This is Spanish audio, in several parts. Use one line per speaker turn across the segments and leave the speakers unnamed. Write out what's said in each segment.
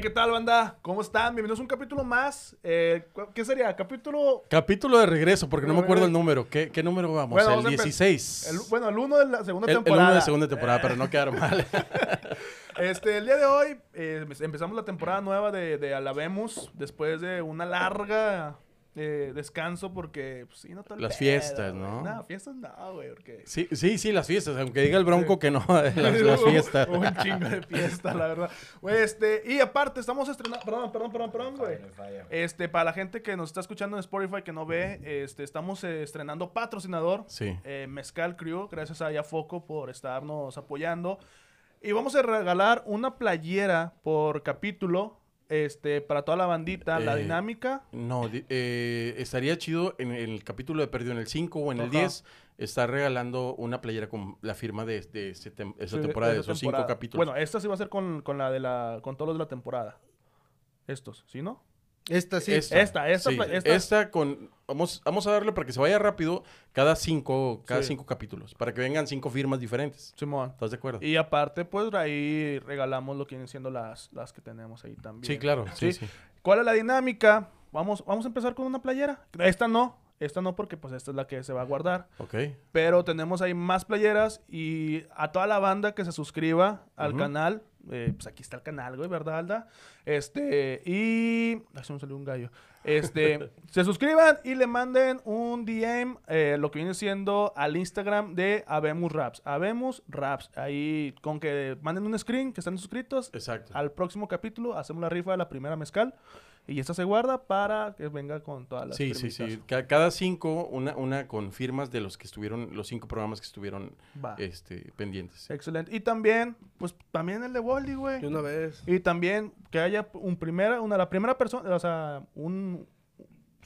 Hey, ¿qué tal, banda? ¿Cómo están? Bienvenidos a un capítulo más. Eh, ¿Qué sería? Capítulo.
Capítulo de regreso, porque no me acuerdo el número. ¿Qué, qué número vamos?
Bueno,
el
vamos a empe-
16.
el- bueno, el uno de la segunda
el, el
temporada.
uno de segunda temporada, para no quedar mal.
Este, el día de hoy eh, empezamos la temporada nueva de, de Alabemos después de una larga eh, descanso porque, pues, sí, no todo el
Las
pedo,
fiestas,
güey.
¿no?
No, fiestas no, güey, porque...
Sí, sí, sí, las fiestas. Aunque diga el bronco que no, las, las fiestas.
Un chingo de fiesta, la verdad. Güey, este, y aparte, estamos estrenando... Perdón, perdón, perdón, perdón, güey. Este, para la gente que nos está escuchando en Spotify, que no ve, este, estamos eh, estrenando patrocinador.
Sí.
eh, Mezcal Crew, gracias a Yafoco por estarnos apoyando. Y vamos a regalar una playera por capítulo, este, para toda la bandita, la
Eh,
dinámica.
No, eh, estaría chido en el capítulo de Perdido en el 5 o en el
Ajá.
10 estar regalando una playera con la firma de, de ese tem- esa
Sí,
temporada, de esos
temporada.
cinco capítulos.
Bueno, esta sí va a ser con, con la de la, con todos los de la temporada. Estos, ¿sí, no?
Esta sí.
Esta,
Esta, esta
sí,
esta-
esta con... Vamos, vamos a darle para que se vaya rápido cada cinco, cada
Sí.
cinco capítulos. Para que vengan cinco firmas diferentes.
Simón.
¿Estás de acuerdo?
Y aparte, pues ahí regalamos lo que vienen siendo las, las que tenemos ahí también.
Sí, claro. Sí,
Sí. ¿Cuál es la dinámica? Vamos, vamos a empezar con una playera. Esta no, esta no porque pues esta es la que se va a guardar.
Ok.
Pero tenemos ahí más playeras y a toda la banda que se suscriba al canal. Eh, pues aquí está el canal, güey, ¿verdad, Alda? Este, y... Ay, se me salió un gallo. Este, se suscriban y le manden un DM, eh, lo que viene siendo al Instagram de Habemos Raps. Habemos Raps. Ahí, con que manden un screen que están suscritos,
Exacto.
al próximo capítulo hacemos la rifa de la primera mezcal. Y esta se guarda para que venga con todas las
Sí, sí, sí. Cada cinco, una, una con firmas de los que estuvieron, los cinco programas que estuvieron
Va.
este, pendientes.
Excelente. Y también, pues también el de Boldy, güey.
De una vez.
Y también que haya un primera, una, la primera persona, o sea, un,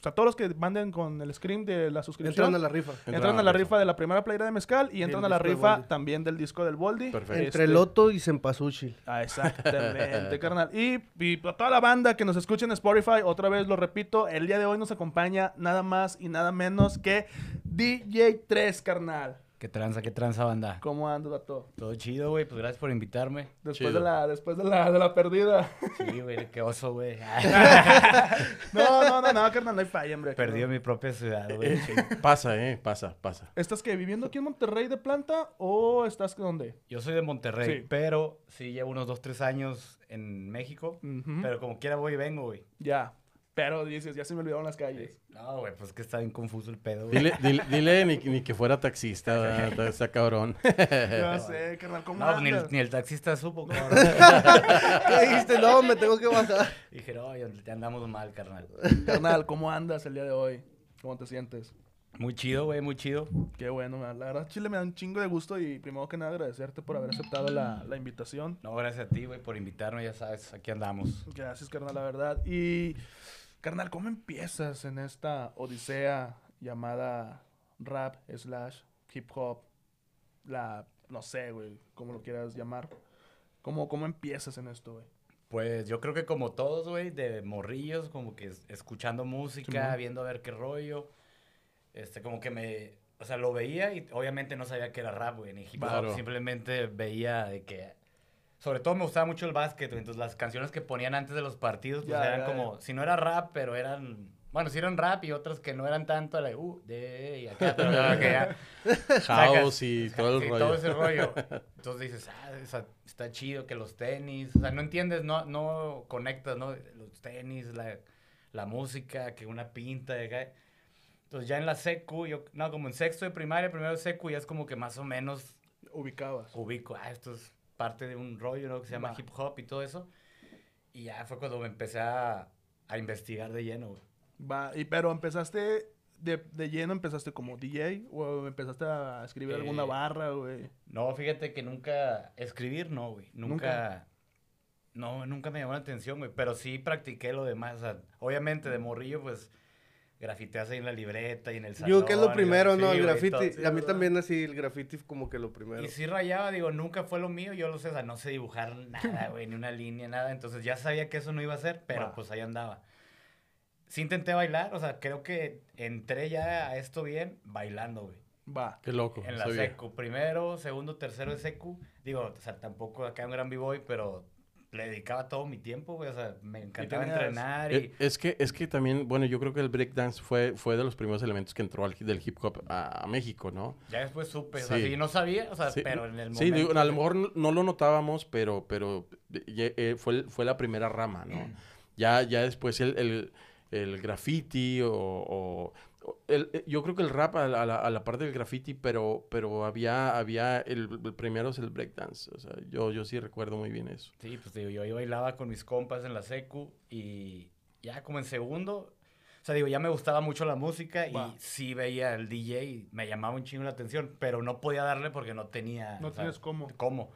sea, todos los que manden con el screen de la suscripción.
Entran a la rifa.
entran a la rifa de la primera playera de mezcal y entran a la rifa también del disco del Boldy.
Perfecto.
Entre
Este,
Loto y Cempasúchil.
Ah, exactamente, carnal. Y, y para toda la banda que nos escucha en Spotify, otra vez lo repito, el día de hoy nos acompaña nada más y nada menos que DJ3, carnal.
¿Qué tranza, qué tranza, banda?
¿Cómo andas, vato?
Todo chido, güey. Pues gracias por invitarme.
Después
Chido.
de la, después de la, de la perdida.
Sí, güey, qué oso, güey.
No, no, no, no, carnal, no hay falla, hombre.
Perdí en mi propia ciudad, güey.
Eh, pasa, ¿eh? Pasa, pasa.
¿Estás que viviendo aquí en Monterrey de planta o estás dónde?
Yo soy de Monterrey,
Sí.
pero sí llevo unos dos, tres años en México. Pero como quiera voy y vengo, güey.
Ya. Pero dices, ya se me olvidaron las calles.
No, güey, pues que está bien confuso el pedo, güey.
Dile, dile, dile ni, ni que fuera taxista, ¿verdad? está, cabrón.
Ya sé, carnal, ¿cómo
No, pues ni el,
andas?
ni el taxista supo, cabrón.
¿Qué dijiste? No, me tengo que bajar.
Dije, no, ya ya andamos mal, carnal.
Carnal, ¿cómo andas el día de hoy? ¿Cómo te sientes?
Muy chido, güey, muy chido.
Qué bueno, man. la verdad, Chile me da un chingo de gusto y primero que nada agradecerte por haber aceptado la, la invitación.
No, gracias a ti, güey, por invitarme, ya sabes, aquí andamos.
Gracias, carnal, la verdad. Y, carnal, ¿cómo empiezas en esta odisea llamada rap slash hip hop? La, no sé, güey, cómo lo quieras llamar. ¿Cómo, cómo empiezas en esto, güey?
Pues yo creo que como todos, güey, de morrillos, como que es- escuchando música, viendo a ver qué rollo. Este, como que me. O sea, lo veía y obviamente no sabía que era rap, güey, ni hip hop.
Claro.
Simplemente veía de que. Sobre todo me gustaba mucho el básquet. Entonces las canciones que ponían antes de los partidos, pues
Ya,
eran
ya,
como. Si no era rap, pero eran. Bueno, sí eran rap y otras que no eran tanto, la de, uh, de, y acá, pero que ya.
House
Sacas-
y todo el
sí,
rollo.
todo ese rollo. Entonces dices, ah, esa- está chido que los tenis, o sea, no entiendes, no, no conectas, ¿no? Los tenis, la, la música, que una pinta, de acá. Entonces ya en la secu, yo, no, como en sexto de primaria, primero de secu, ya es como que más o menos
Ubicabas.
ubico, ah, esto es parte de un rollo, ¿no? Que se llama hip hop y todo eso. Y ya fue cuando me empecé a, a investigar de lleno, güey.
Va, y, pero empezaste de, de lleno, empezaste como DJ o empezaste a escribir alguna
Eh,
barra, güey.
No, fíjate que nunca, escribir no, güey, nunca,
¿Nunca?
no, nunca me llamó la atención, güey, pero sí practiqué lo demás, o sea, obviamente de morrillo, pues, grafiteas ahí en la libreta y en el salón.
Yo que es lo primero, ¿no? El graffiti.
sí,
a mí
¿verdad?
también así, el graffiti como que lo primero.
Y sí rayaba, digo, nunca fue lo mío, yo lo sé, o sea, no sé dibujar nada, güey, ni una línea, nada, entonces ya sabía que eso no iba a ser, pero pues ahí andaba. Sí intenté bailar, o sea, creo que entré ya a esto bien bailando, güey.
Va.
Qué loco.
En la
sabía.
secu, primero, segundo, tercero de secu. Digo, o sea, tampoco acá un gran b-boy, pero le dedicaba todo mi tiempo, güey. O sea, me encantaba entrenar y...
Eh, Es que, es que también, bueno, yo creo que el breakdance fue, fue de los primeros elementos que entró al, del hip hop a, a México, ¿no?
Ya después supe, o sea,
Sí.
sí, no sabía, o sea,
Sí,
pero en el momento...
Sí, digo, a lo mejor no, no lo notábamos, pero, pero eh, eh, fue, fue la primera rama, ¿no? Ya, ya después el, el, el graffiti o el- eh, yo creo que el rap a la, a la- a la parte del graffiti, pero, pero había, había el, el primero es el breakdance. O sea, yo, yo sí recuerdo muy bien eso.
Sí, pues digo, yo, yo bailaba con mis compas en la secu y ya como en segundo, o sea, digo, ya me gustaba mucho la música
Va.
y sí veía el DJ y me llamaba un chingo la atención, pero no podía darle porque no tenía...
No
o sea,
tienes cómo.
cómo.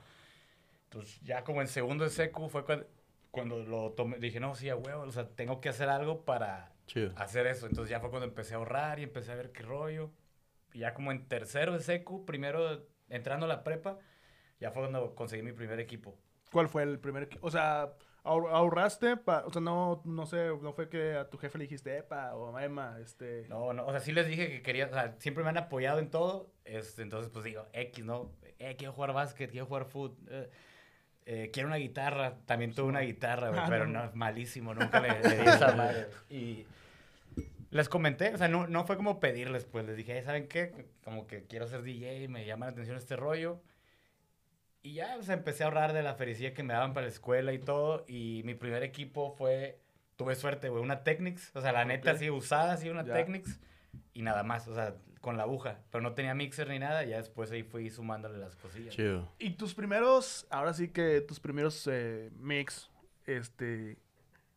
Entonces, ya como en segundo de secu fue cuando, cuando lo tomé, dije, no, sí, a huevo, o sea, tengo que hacer algo para
Chido.
hacer eso. Entonces ya fue cuando empecé a ahorrar y empecé a ver qué rollo. Y ya como en tercero de secu, primero entrando a la prepa, ya fue cuando conseguí mi primer equipo.
¿Cuál fue el primer? equi- O sea, ahor- ahorraste, pa- o sea, no, no sé, no fue que a tu jefe le dijiste, epa, o Emma, este...
No, no, o sea, sí les dije que quería, o sea, siempre me han apoyado en todo. Este, entonces, pues digo, X, ¿no? Eh, quiero jugar básquet, quiero jugar fútbol. eh, eh, quiero una guitarra. También tuve una guitarra, güey,
Ah,
pero
no.
no, malísimo. Nunca le, le di esa madre. Y les comenté, o sea, no, no fue como pedirles, pues les dije, "Eh, ¿saben qué? Como que quiero ser DJ, me llama la atención este rollo. Y ya, o sea, empecé a ahorrar de la felicidad que me daban para la escuela y todo. Y mi primer equipo fue, tuve suerte, güey, una Technics. O sea, la neta, así usada, así una
Ya.
Technics. Y nada más, o sea, con la aguja. Pero no tenía mixer ni nada. Ya después ahí fui sumándole las cosillas.
Chido.
Y tus primeros, ahora sí que tus primeros eh, mix, este,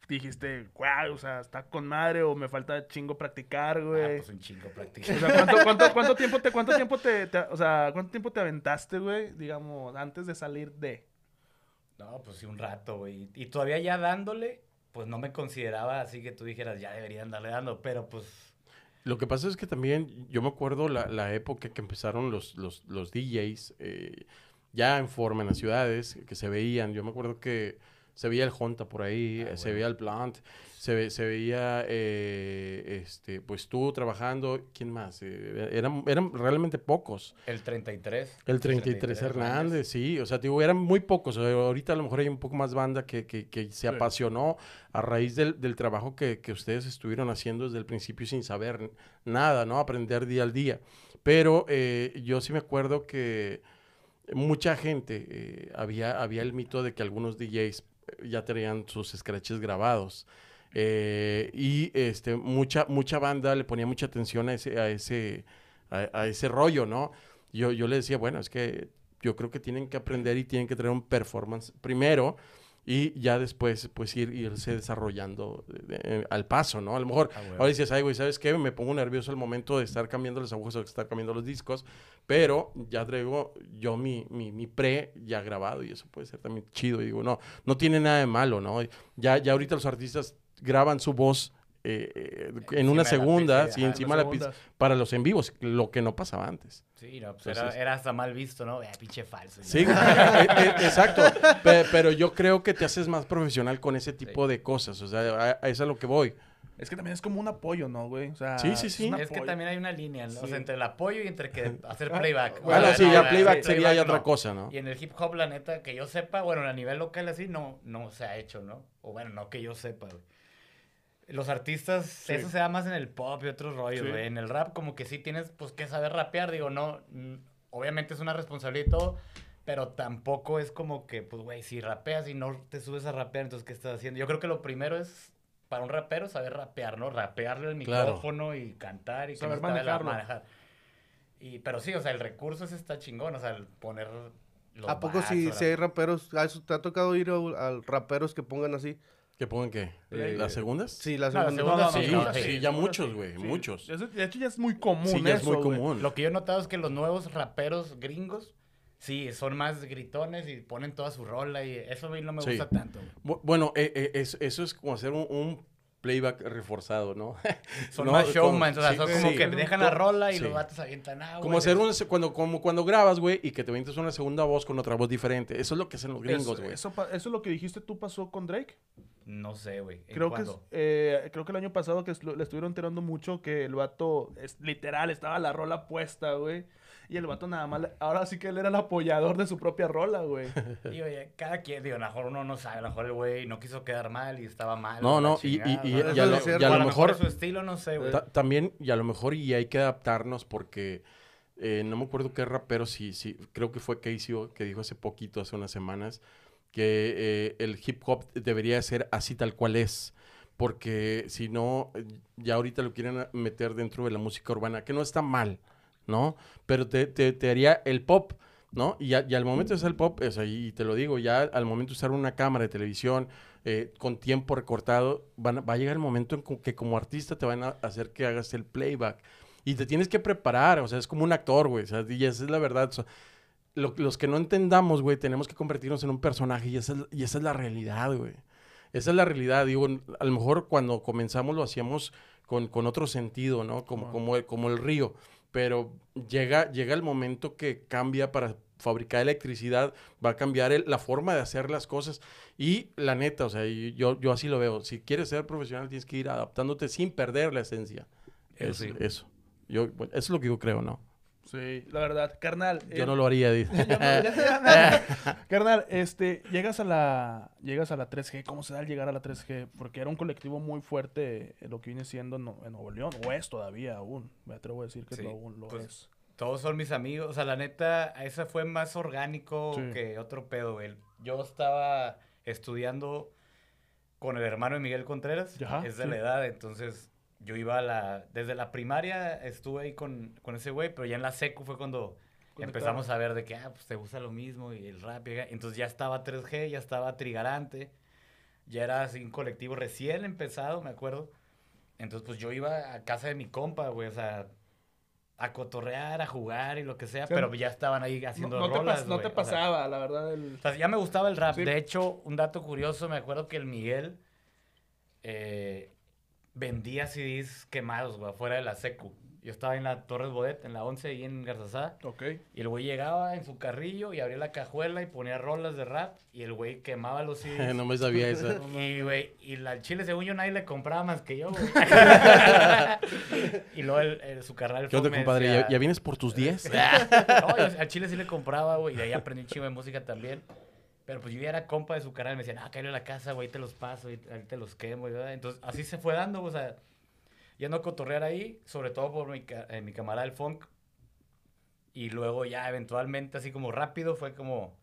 dijiste, wow, o sea, está con madre o me falta chingo practicar,
Ah,
güey.
pues un chingo
O
practicar.
sea, ¿cuánto, cuánto, cuánto tiempo te, cuánto tiempo te, te- o sea, cuánto tiempo te aventaste, güey, digamos, antes de salir de?
No, pues sí, un rato, güey. Y todavía ya dándole, pues no me consideraba así que tú dijeras, ya debería andarle dando. Pero pues,
Lo que pasa es que también yo me acuerdo la, la época que empezaron los, los, los DJs eh, ya en forma en las ciudades, que se veían. Yo me acuerdo que se veía el Honta por ahí,
Ah,
eh, se
bueno.
veía el Plant, se, ve- se veía, eh, este, pues tú trabajando, ¿quién más? Eh, eran, eran realmente pocos.
el 33.
El 33 Hernández, sí, o sea, digo, eran muy pocos. o sea, ahorita a lo mejor hay un poco más banda que, que, que se
Sí.
apasionó a raíz del, del trabajo que, que ustedes estuvieron haciendo desde el principio sin saber nada, ¿no? Aprender día al día. Pero eh, yo sí me acuerdo que mucha gente, eh, había, había el mito de que algunos DJs ya tenían sus scratches grabados. Eh, y este, mucha, mucha banda le ponía mucha atención a ese, a ese, a, ese rollo, ¿no? Yo, yo le decía, bueno, es que yo creo que tienen que aprender y tienen que tener un performance primero y ya después, pues, ir, irse desarrollando de- de- al paso, ¿no? A lo mejor
Ah,
ahora dices, ay, güey, ¿sabes qué? Me pongo nervioso al momento de estar cambiando las agujas o de estar cambiando los discos, pero ya traigo yo mi, mi, mi pre ya grabado y eso puede ser también chido. Y digo, no, no tiene nada de malo, ¿no? Ya, ya ahorita los artistas graban su voz eh, eh, en
Encima
una segunda, sí, encima de la pista, para los en vivos, lo que no pasaba antes.
Sí, no, pues
Entonces-
era, era hasta mal visto, ¿no? Eh, pinche falso.
Sí, eh, eh, exacto. Pe- pero yo creo que te haces más profesional con ese tipo de cosas. O sea, a, a eso es a lo que voy.
Es que también es como un apoyo, ¿no, güey? O sea,
Sí, sí, sí.
Es que también hay una línea, ¿no? O sea, entre el apoyo y entre que hacer playback.
Bueno, sí,
no,
ya
no,
playback
sí,
sería ya otra
no.
cosa, ¿no?
Y en el hip hop, la neta, que yo sepa, bueno, a nivel local así, no, no se ha hecho, ¿no? O bueno, no que yo sepa, güey. Los artistas,
Sí.
eso se da más en el pop y otros rollos,
Sí.
güey. En el rap, como que sí tienes, pues, que saber rapear. Digo, no, obviamente es una responsabilidad y todo, pero tampoco es como que, pues, güey, si rapeas y no te subes a rapear, entonces, ¿qué estás haciendo? Yo creo que lo primero es, para un rapero, saber rapear, ¿no? Rapearle
Claro.
micrófono y cantar y
Saber manejarlo.
manejar. Y, pero sí, o sea, el recurso ese está chingón, o sea, el poner los
¿A poco si, si hay raperos? ¿a eso ¿Te ha tocado ir a, a raperos que pongan así?
¿Que pongan qué?
Eh,
¿Las segundas?
Sí, las
No, la
segundas.
segunda
Sí, ya muchos, güey,
sí.
muchos.
Eso- De hecho, ya es muy común
Sí, ya es muy
güey.
común.
Lo que yo he notado es que los nuevos raperos gringos, sí, son más gritones y ponen toda su rola y eso a mí no me
Sí.
gusta tanto. güey.
Bueno, eh, eh, es- eso es como hacer un, un playback reforzado, ¿no?
Son
No,
más
como-
showmans, o sea,
sí,
son como
sí.
que dejan la rola y
Sí.
los vatos avientan agua.
Como hacer un, cuando, como cuando grabas, güey, y que te avientes una segunda voz con otra voz diferente. Eso es lo que hacen los gringos, güey.
eso, eso es lo que dijiste tú pasó con Drake.
No sé, güey. ¿en
Creo que, eh, creo que el año pasado que es- lo- le estuvieron enterando mucho que el vato, es, literal, estaba la rola puesta, güey. Y el vato nada más, ahora sí que él era el apoyador de su propia rola, güey.
Digo, ya, cada quien, digo, a lo mejor uno no sabe, a lo mejor el güey no quiso quedar mal y estaba mal.
No, no, y- y- y-
y a lo- y a lo
mejor su estilo, no sé, güey.
Ta- también, y a lo mejor, y hay que adaptarnos porque eh, no me acuerdo qué rapero, sí, sí, creo que fue Casey O, que dijo hace poquito, hace unas semanas, que eh, el hip hop debería ser así tal cual es. Porque si no, eh, ya ahorita lo quieren meter dentro de la música urbana, que no está mal, ¿no? Pero te, te, te haría el pop, ¿no? Y, a- y al momento de usar el pop, o sea, y te lo digo, ya al momento de usar una cámara de televisión eh, con tiempo recortado, van va a llegar el momento en que como artista te van a hacer que hagas el playback. Y te tienes que preparar, o sea, es como un actor, güey, o sea, y esa es la verdad. o sea, lo- los que no entendamos, güey, tenemos que convertirnos en un personaje y esa es, y esa es la realidad, güey. Esa es la realidad. Digo, a lo mejor cuando comenzamos lo hacíamos con, con otro sentido, ¿no? Como, como, el, como el río. Pero llega, llega el momento que cambia para fabricar electricidad, va a cambiar el- la forma de hacer las cosas. Y la neta, o sea, yo, yo así lo veo. Si quieres ser profesional, tienes que ir adaptándote sin perder la esencia.
Eso
Eso,
sí.
eso. Yo, bueno, eso es lo que yo creo, ¿no?
Sí, la verdad. Carnal.
Yo
eh,
no lo haría. dice.
No- Carnal, este, llegas a la llegas a la 3G, ¿cómo se da el llegar a la 3G? Porque era un colectivo muy fuerte en lo que viene siendo en, en Nuevo León, o es todavía aún, me atrevo a decir que
Sí,
lo, aún lo
pues,
es.
Todos son mis amigos. O sea, la neta, esa fue más orgánico
Sí.
que otro pedo, güey. Yo estaba estudiando con el hermano de Miguel Contreras.
Ajá,
es de
sí.
la edad, entonces yo iba a la... Desde la primaria estuve ahí con, con ese güey, pero ya en la secu fue cuando empezamos a ver de que, ah, pues te gusta lo mismo y el rap. y. Entonces ya estaba 3G, ya estaba Trigarante. Ya era así un colectivo recién empezado, me acuerdo. Entonces, pues yo iba a casa de mi compa, güey, o sea, a cotorrear, a jugar y lo que sea, pero ya estaban ahí
No,
haciendo
no te,
rolas,
pas- no te
güey, o sea,
pasaba, la verdad. El...
o sea, ya me gustaba el rap.
Sí.
De hecho, un dato curioso, me acuerdo que el Miguel eh, vendía CDs quemados, güey, afuera de la secu. Yo estaba en la Torres Bodet, en la 11, ahí en Garzazada.
Ok.
Y el güey llegaba en su carrillo y abría la cajuela y ponía rolas de rap. Y el güey quemaba los CDs.
no me sabía eso.
Y, güey, y al chile, según yo, nadie le compraba más que yo, güey. y luego el, el- su carnal
¿Qué onda, compadre? ¿Ya, vienes por tus 10?
no, yo al chile sí le compraba, güey. Y de ahí aprendí un chingo de música también. Pero pues yo ya era compa de su canal. Me decían, ah, cállate a la casa, güey, te los paso, y ahí te los quemo. Entonces, así se fue dando, o sea, yendo a cotorrear ahí, sobre todo por mi, eh, mi camarada el funk. Y luego ya eventualmente, así como rápido, fue como...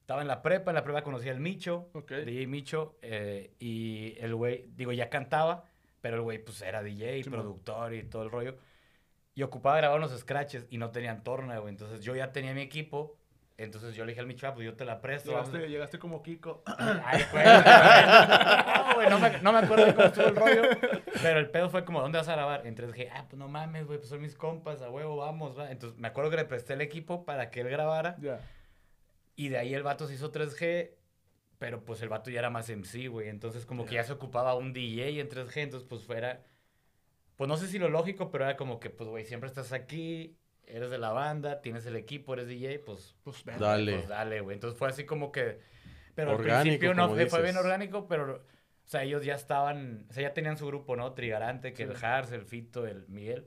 Estaba en la prepa, en la prepa conocí al Micho,
Ok.
DJ Micho, eh, y el güey, digo, ya cantaba, pero el güey pues era DJ,
Sí,
productor y todo el rollo. Y ocupaba grabar unos scratches y no tenían torna, güey. Entonces yo ya tenía mi equipo. Entonces yo le dije al Micho, ah, pues yo te la presto. vamos".
Llegaste, llegaste como Kiko.
Ay, güey, no, güey, no me, no me acuerdo de cómo estuvo el rollo. Pero el pedo fue como, ¿dónde vas a grabar? Entonces dije, ah, pues no mames, güey, pues son mis compas, a huevo, vamos, va. Entonces me acuerdo que le presté el equipo para que él grabara.
ya.
Y de ahí el vato se hizo 3G, pero pues el vato ya era más MC, güey. Entonces como que ya se ocupaba un DJ en 3G, entonces pues fuera... Pues no sé si lo lógico, pero era como que, pues, güey, siempre estás aquí, eres de la banda, tienes el equipo, eres DJ, pues,
Pues ven.
Dale.
pues dale, güey. Entonces fue así como que... Pero
Orgánico,
al principio no fue, fue bien orgánico, pero... O sea, ellos ya estaban... O sea, ya tenían su grupo, ¿no? Trigarante, que el Hars, el Fito, el Miguel.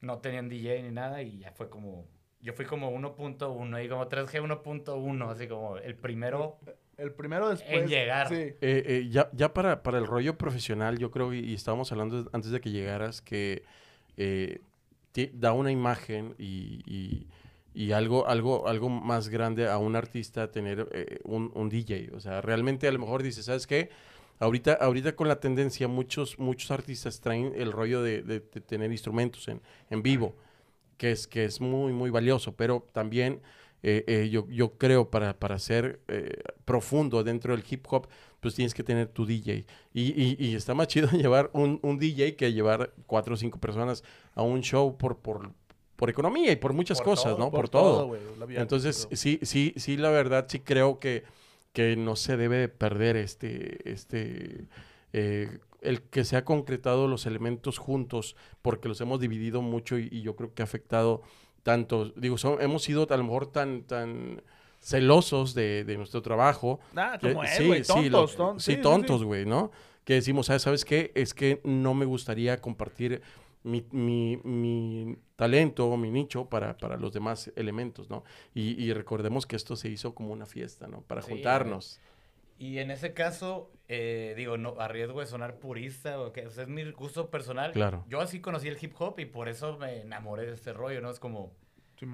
No tenían DJ ni nada y ya fue como... Yo fui como 1.1 y como 3G 1.1, así como el primero
El primero después.
En llegar.
Sí.
Eh, eh, ya ya para, para el rollo profesional, yo creo, y, y estábamos hablando antes de que llegaras, que eh, da una imagen y, y- algo, algo, algo más grande a un artista tener eh, un, un DJ. O sea, realmente a lo mejor dices, ¿sabes qué? Ahorita, ahorita con la tendencia, muchos, muchos artistas traen el rollo de, de- tener instrumentos en, en vivo, que es, que es muy, muy valioso, pero también eh, eh, yo, yo creo para, para ser profundo dentro del hip hop, pues tienes que tener tu DJ. Y, y- y está más chido llevar un, un DJ que llevar cuatro o cinco personas a un show por, por, por economía y por muchas
Por
cosas,
todo,
¿no? Por, todo.
güey, la vida,
Entonces, sí, sí, sí, la verdad, sí creo que, que no se debe de perder este, este, eh, el que se ha concretado los elementos juntos, porque los hemos dividido mucho y, y yo creo que ha afectado tanto, digo, son- hemos sido a lo mejor tan, tan celosos de, de nuestro trabajo.
Ah, como es,
sí,
güey.
sí,
Tontos,
lo- sí,
sí, sí,
tontos, güey, ¿no? Que decimos, "Ah, ¿sabes qué? Es que no me gustaría compartir mi, mi- mi talento, mi nicho para, para los demás elementos, ¿no? Y, y recordemos que esto se hizo como una fiesta, ¿no? Para juntarnos.
Y en ese caso, eh, digo, no, a riesgo de sonar purista, o que o sea, es mi gusto personal.
Claro.
Yo así conocí el hip hop y por eso me enamoré de este rollo, ¿no? Es como,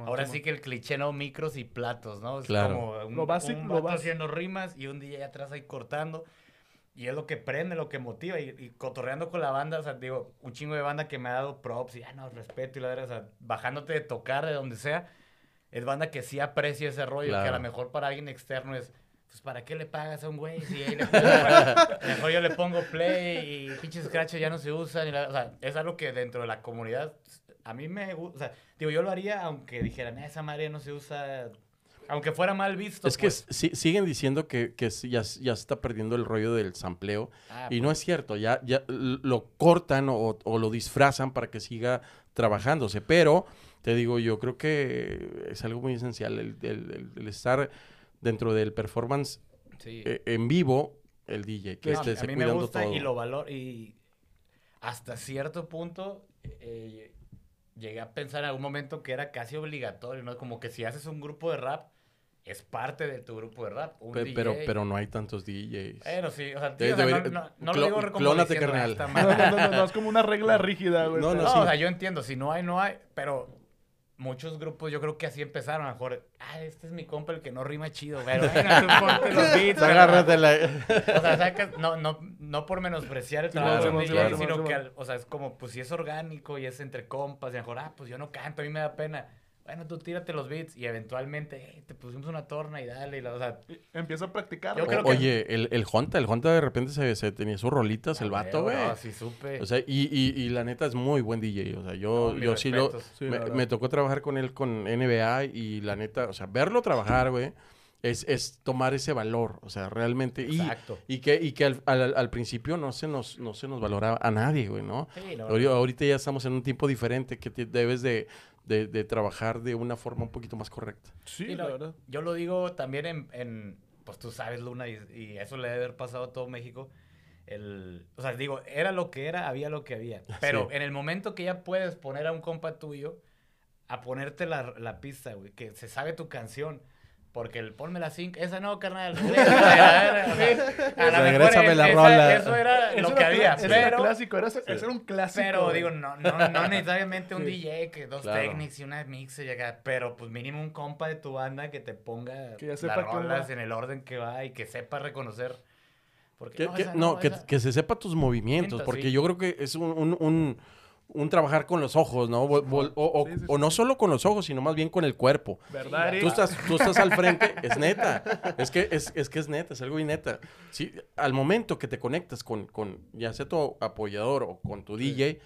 Ahora
Simón.
sí que el cliché, ¿no? Micros y platos, ¿no? Es
Claro.
como un,
Lo básico,
un
lo
vato
básico.
haciendo rimas y un DJ atrás ahí cortando. Y es lo que prende, lo que motiva. Y, y cotorreando con la banda, o sea, digo, un chingo de banda que me ha dado props y, ah, no, respeto y la verdad, o sea, bajándote de tocar de donde sea, es banda que sí aprecia ese rollo, que a
Claro.
lo mejor para alguien externo es, pues, ¿para qué le pagas a un güey? Si ahí le pongo- mejor yo le pongo play y pinches scratches ya no se usan. y la- o sea, es algo que dentro de la comunidad, a mí me gusta, o sea, digo, yo lo haría aunque dijeran, "Ah, esa madre no se usa, aunque fuera mal visto.
Es que
pues.
sí- siguen diciendo que, ya, ya está perdiendo el rollo del sampleo.
Ah,
Y no es cierto, ya, ya lo cortan o, o lo disfrazan para que siga trabajándose. Pero, te digo, yo creo que es algo muy esencial el, el- el- el estar dentro del performance
sí.
eh, en vivo, el DJ, que
No,
esté
a
se
mí me
cuidando
gusta
todo.
y lo valoro y hasta cierto punto eh, llegué a pensar en algún momento que era casi obligatorio, ¿no? Como que si haces un grupo de rap, es parte de tu grupo de rap. Un
Pe-
DJ.
pero, pero no hay tantos DJs.
Bueno, sí, o sea, sí, o sea, no, no, no lo digo
clónate, carnal.
"Ah, está
No,
mal".
no, no, no, no, es como una regla rígida, güey.
No, no,
No,
sí.
o sea, yo entiendo, si no hay, no hay, pero muchos grupos yo creo que así empezaron, a lo mejor, ah, este es mi compa el que no rima chido, pero bueno, tú ponte los beats.
Agárratela.
O sea, sacas, no, no, no por menospreciar el
Sí,
trabajo de DJ, sino que, o sea, es como, pues si es orgánico y es entre compas, y a lo mejor, ah, pues yo no canto, a mí me da pena. Bueno, tú tírate los beats y eventualmente, "Hey, te pusimos una torna y dale, y la- o sea,
Empieza a practicar.
Yo
güey.
creo que-
Oye, el, el Honta, el Honta de repente se, se tenía sus rolitas, el
ah,
vato, güey.
no, sí supe.
O sea, y, y, y la neta es muy buen DJ. O sea, yo,
No,
yo sí lo.
Sí,
me, tocó trabajar con él con NBA y la neta, o sea, verlo trabajar, güey, es, es tomar ese valor. O sea, realmente. Y,
Exacto.
y que, y que al, al- al principio no se nos, no se nos valoraba a nadie, güey, ¿no?
Sí, no,
Ahori- Ahorita ya estamos en un tiempo diferente que te- debes de, de- de trabajar de una forma un poquito más correcta.
Sí, la verdad.
Yo lo digo también en, en, pues tú sabes, Luna, y, y eso le debe haber pasado a todo México. El, o sea, digo, era lo que era, había lo que había. Pero
Sí.
en el momento que ya puedes poner a un compa tuyo a ponerte la, la pista, güey, que se sabe tu canción. Porque el ponme la 5, esa no, carnal.
Regrésame la rola.
Eso era lo que había. Pero,
clásico, era, ese era un clásico.
pero digo, no, no, no necesariamente un. DJ, que dos technics y una mix y acá, pero pues mínimo un compa de tu banda que te ponga las rolas en el orden que va y que sepa reconocer. Porque
Que,
no,
que-
esa
no, que,
esa-
que se sepa tus movimientos,
Movimientos,
porque
sí.
yo creo que es un, un- trabajar con los ojos, ¿no? O, o-
Sí, sí,
o
sí.
no solo con los ojos, sino más bien con el cuerpo.
¿Verdad,
Sí,
Eric?
Tú estás, tú estás al frente, es neta. Es que es, es que es neta, es algo bien neta. Sí, al momento que te conectas con, con ya sea tu apoyador o con tu DJ,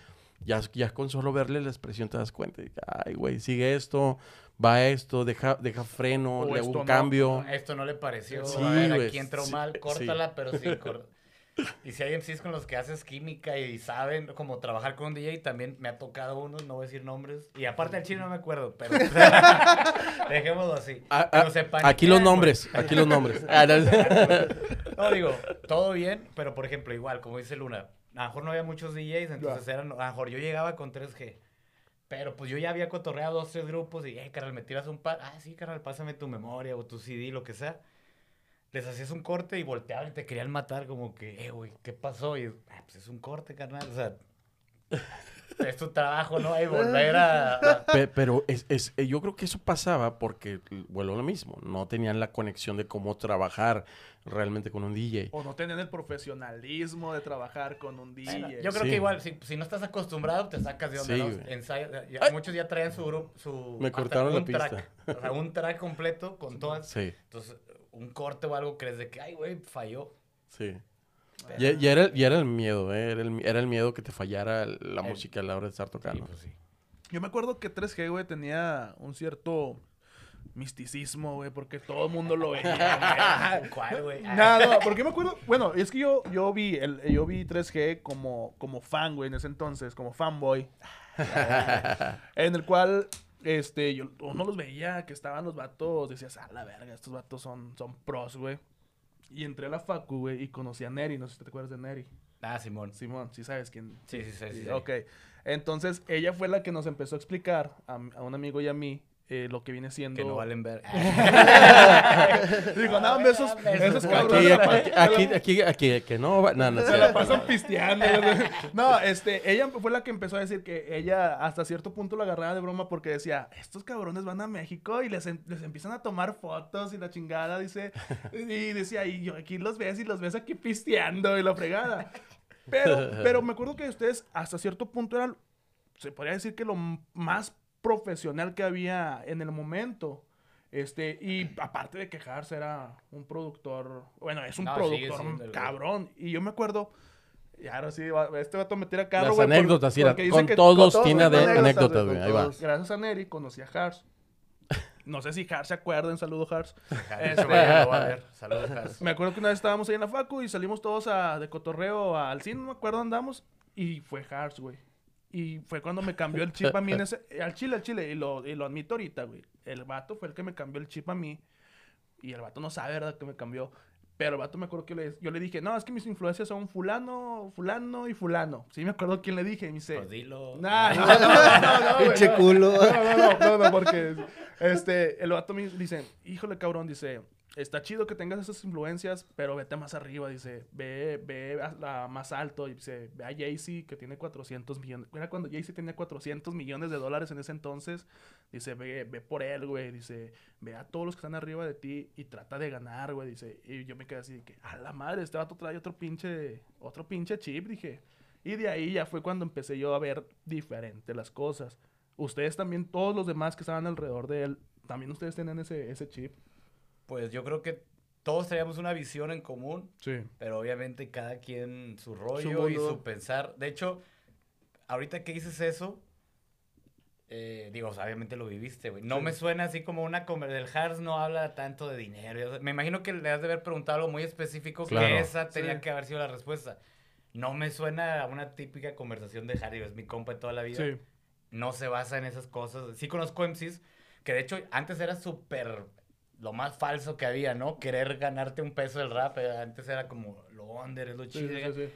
ya, ya con solo verle la expresión te das cuenta. Ay, güey, sigue esto, va esto, deja, deja freno, le hago un
no.
cambio.
Esto no le pareció.
Sí,
a ver,
güey,
aquí entró
sí,
mal,
sí.
córtala, pero sin cor- Y si hay MCs con los que haces química y saben cómo trabajar con un DJ, también me ha tocado uno, no voy a decir nombres. Y aparte del chino no me acuerdo, pero dejémoslo así.
Ah,
Pero
ah,
se
aquí los nombres, aquí los nombres. Ah, no.
Digo, todo bien, pero por ejemplo, igual, como dice Luna, a lo mejor no había muchos DJs, entonces eran, a lo mejor yo llegaba con 3G. Pero pues yo ya había cotorreado dos, tres grupos y, eh, carnal, me tiras un par. Ah, sí, carnal, pásame tu memoria o tu CD, lo que sea. Les hacías un corte y volteaban y te querían matar, como que, eh, güey, ¿qué pasó? Y, ah, pues es un corte, carnal. O sea, es tu trabajo, ¿no? Y volver a. a-
Pe- Pero es, es- eh, yo creo que eso pasaba porque, vuelvo a lo mismo, no tenían la conexión de cómo trabajar realmente con un DJ.
O no tenían el profesionalismo de trabajar con un DJ.
Bueno, yo creo
Sí.
que igual, si, si no estás acostumbrado, te sacas de onda,
Sí,
¿no? ya-
Ay.
muchos ya traen su grupo, su...
Me cortaron la
track,
pista.
o sea, un track completo con todas.
Sí,
Entonces, un corte o algo crees de que, ay, güey, falló.
sí.
Pero-
Y, y era, y era el miedo, ¿eh? era, el, era el miedo que te fallara la
El-
música a la hora de estar
Sí,
tocando.
pues sí.
Yo me acuerdo que 3G, güey, tenía un cierto misticismo, güey, porque todo el mundo lo veía, güey.
¿Cuál, güey?
Nada, porque me acuerdo, bueno, es que yo, yo vi el, yo vi 3G como, como fan, güey, en ese entonces, como fanboy. en el cual, este, yo uno los veía que estaban los vatos, decías, a la verga, estos vatos son, son pros, güey. Y entré a la facu, güey, y conocí a Neri, no sé si te acuerdas de Neri.
Ah, Simón.
Simón, sí sabes quién.
Sí, sí, sí, sí, sí.
Ok, entonces ella fue la que nos empezó a explicar a, a un amigo y a mí eh, lo que viene siendo...
Que no valen ver.
Digo, no, hombre, esos, esos
Aquí,
cabrones...
aquí, aquí, aquí, aquí, que no, va- no, no,
Se la pasan pisteando. No, este, ella fue la que empezó a decir que ella hasta cierto punto lo agarraba de broma porque decía, estos cabrones van a México y les, em- les empiezan a tomar fotos y la chingada, dice. Y decía, y yo aquí los ves y los ves aquí pisteando y la fregada. Pero, pero me acuerdo que ustedes hasta cierto punto eran, se podría decir que lo más profesional que había en el momento. Este, y aparte de quejarse, era un productor, bueno, es un
No,
productor
siendo
cabrón. Y yo me acuerdo, y ahora sí, este va a meter a carro,
Las
güey, por-
anécdotas,
porque dice
con
que
todos
todos,
tiene
con
ade-
anécdotas,
anécdotas,
güey,
Ahí va.
Gracias a Neri conocí a Hars. No sé si Hars se acuerda, un saludo Hars.
Ver. Saludos, Cas.
Me acuerdo que una vez estábamos ahí en la facu y salimos todos a, de cotorreo al cine, no me acuerdo dónde andamos. Y fue Hars, güey. Y fue cuando me cambió el chip a mí en ese... Al chile, al chile. Y lo, y lo admito ahorita, güey. El vato fue el que me cambió el chip a mí. Y el vato no sabe, ¿verdad? Que me cambió. Pero el vato me acuerdo que le- yo le dije, no, es que mis influencias son fulano, fulano y fulano. Sí me acuerdo quién le dije. Y me dice...
Pues dilo.
Nah, no, no, no,
Pinche
no.
culo.
No, no, no, no, no, porque este, el vato me dice, híjole cabrón, dice, está chido que tengas esas influencias, pero vete más arriba, dice, ve, ve a la más alto, y dice, ve a Jay-Z que tiene 400 millones, era cuando Jay-Z tenía 400 millones de dólares en ese entonces, dice, ve, ve por él, güey, dice, ve a todos los que están arriba de ti y trata de ganar, güey, dice, y yo me quedé así, que, a la madre, este vato trae otro pinche, otro pinche chip, dije, y de ahí ya fue cuando empecé yo a ver diferente las cosas. Ustedes también, todos los demás que estaban alrededor de él, también ustedes tenían ese, ese chip.
Pues yo creo que todos teníamos una visión en común,
Sí.
pero obviamente cada quien su rollo y su pensar. De hecho, ahorita que dices eso, eh, digo, o sea, obviamente lo viviste, güey. No
Sí.
me suena así como una conversación. Del Hars no habla tanto de dinero. Me imagino que le has de haber preguntado algo muy específico
Claro.
que esa tenía
Sí.
que haber sido la respuesta. No me suena a una típica conversación de Harry, es mi compa de toda la vida.
Sí.
no se basa en esas cosas. Sí conozco MCs que de hecho antes era súper lo más falso que había, ¿no? Querer ganarte un peso del rap. eh, Antes era como lo under, es lo chido.
sí, sí, sí.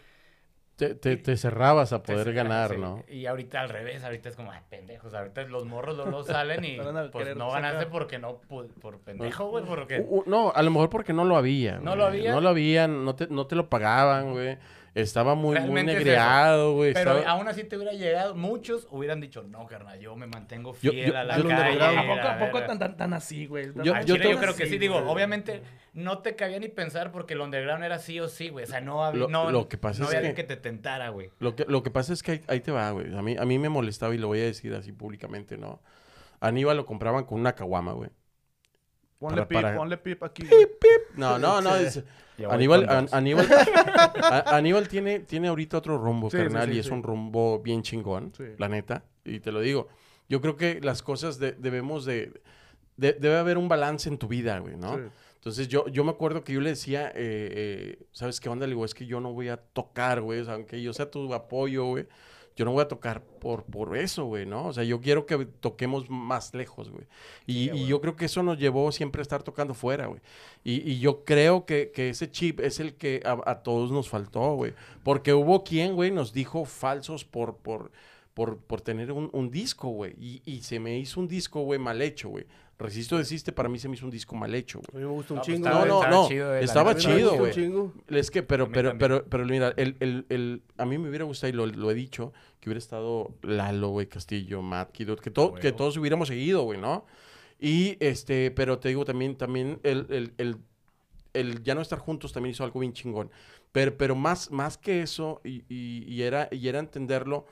Te, te- te cerrabas a poder ganar,
sí.
¿no?
Y ahorita al revés, ahorita es como, ay, pendejos. Ahorita los morros no, no salen y pues no ganaste
sacar.
porque no, por pendejo, güey, porque...
U- u- no, a lo mejor porque no lo había.
¿No
güey.
lo había?
No lo habían, no te, no te lo pagaban, güey. Estaba muy, muy
Realmente
negreado, güey.
Pero
estaba-
aún así te hubiera llegado, muchos hubieran dicho, no, carnal, yo me mantengo fiel
yo-
a la
yo-
calle.
¿A poco, a poco
verga".
tan, tan, tan así, güey?
Yo- yo
chile yo,
te-
creo que sí, digo, obviamente no te cabía ni pensar porque el underground era sí o sí, güey. O sea, no había,
Lo-
no,
lo que pasa
no
es
había alguien
que-
que te tentara, güey.
Lo que, lo que pasa es que ahí, ahí te va, güey. A mí, a mí me molestaba y lo voy a decir así públicamente, ¿no? Aníbal lo compraban con una caguama, güey.
Ponle
Para-
pip,
para-
ponle pip aquí, güey.
No, no, no. Aníbal, An-. Aníbal, A- Aníbal tiene, tiene ahorita otro rumbo,
Sí,
carnal,
sí,
y es un rumbo bien chingón,
Sí.
la neta. Y te lo digo. Yo creo que las cosas de- debemos de, de- Debe haber un balance en tu vida, güey, ¿no?
Sí.
Entonces yo, yo me acuerdo que yo le decía, eh, eh, ¿sabes qué onda? Le digo, es que yo no voy a tocar, güey. O sea, aunque yo sea tu apoyo, güey. Yo no voy a tocar por, por eso, güey, ¿no? O sea, yo quiero que toquemos más lejos, güey. Y,
Sí,
y yo creo que eso nos llevó siempre a estar tocando fuera, güey. Y, y yo creo que, que ese chip es el que a, a todos nos faltó, güey. Porque hubo quien, güey, nos dijo falsos por, por, por, por tener un, un disco, güey. Y, y se me hizo un disco, güey, mal hecho, güey. Resisto Desiste para mí se me hizo un disco mal hecho,
A
güey.
mí me gusta un
No, pues
chingo.
No,
estaba-
no,
estaba
no.
chido, eh,
Estaba.
A
chido, güey. Es que, pero,
A
pero, pero, pero mira, el, el, el, a mí me hubiera gustado, y lo, lo he dicho, que hubiera estado Lalo, güey, Castillo, Matt, Kidot, que, to-
A
que todos hubiéramos seguido, güey, ¿no? Y, este, pero te digo también, también el, el, el, el ya no estar juntos también hizo algo bien chingón. Pero, pero más, más que eso, y, y, y era, y era entenderlo,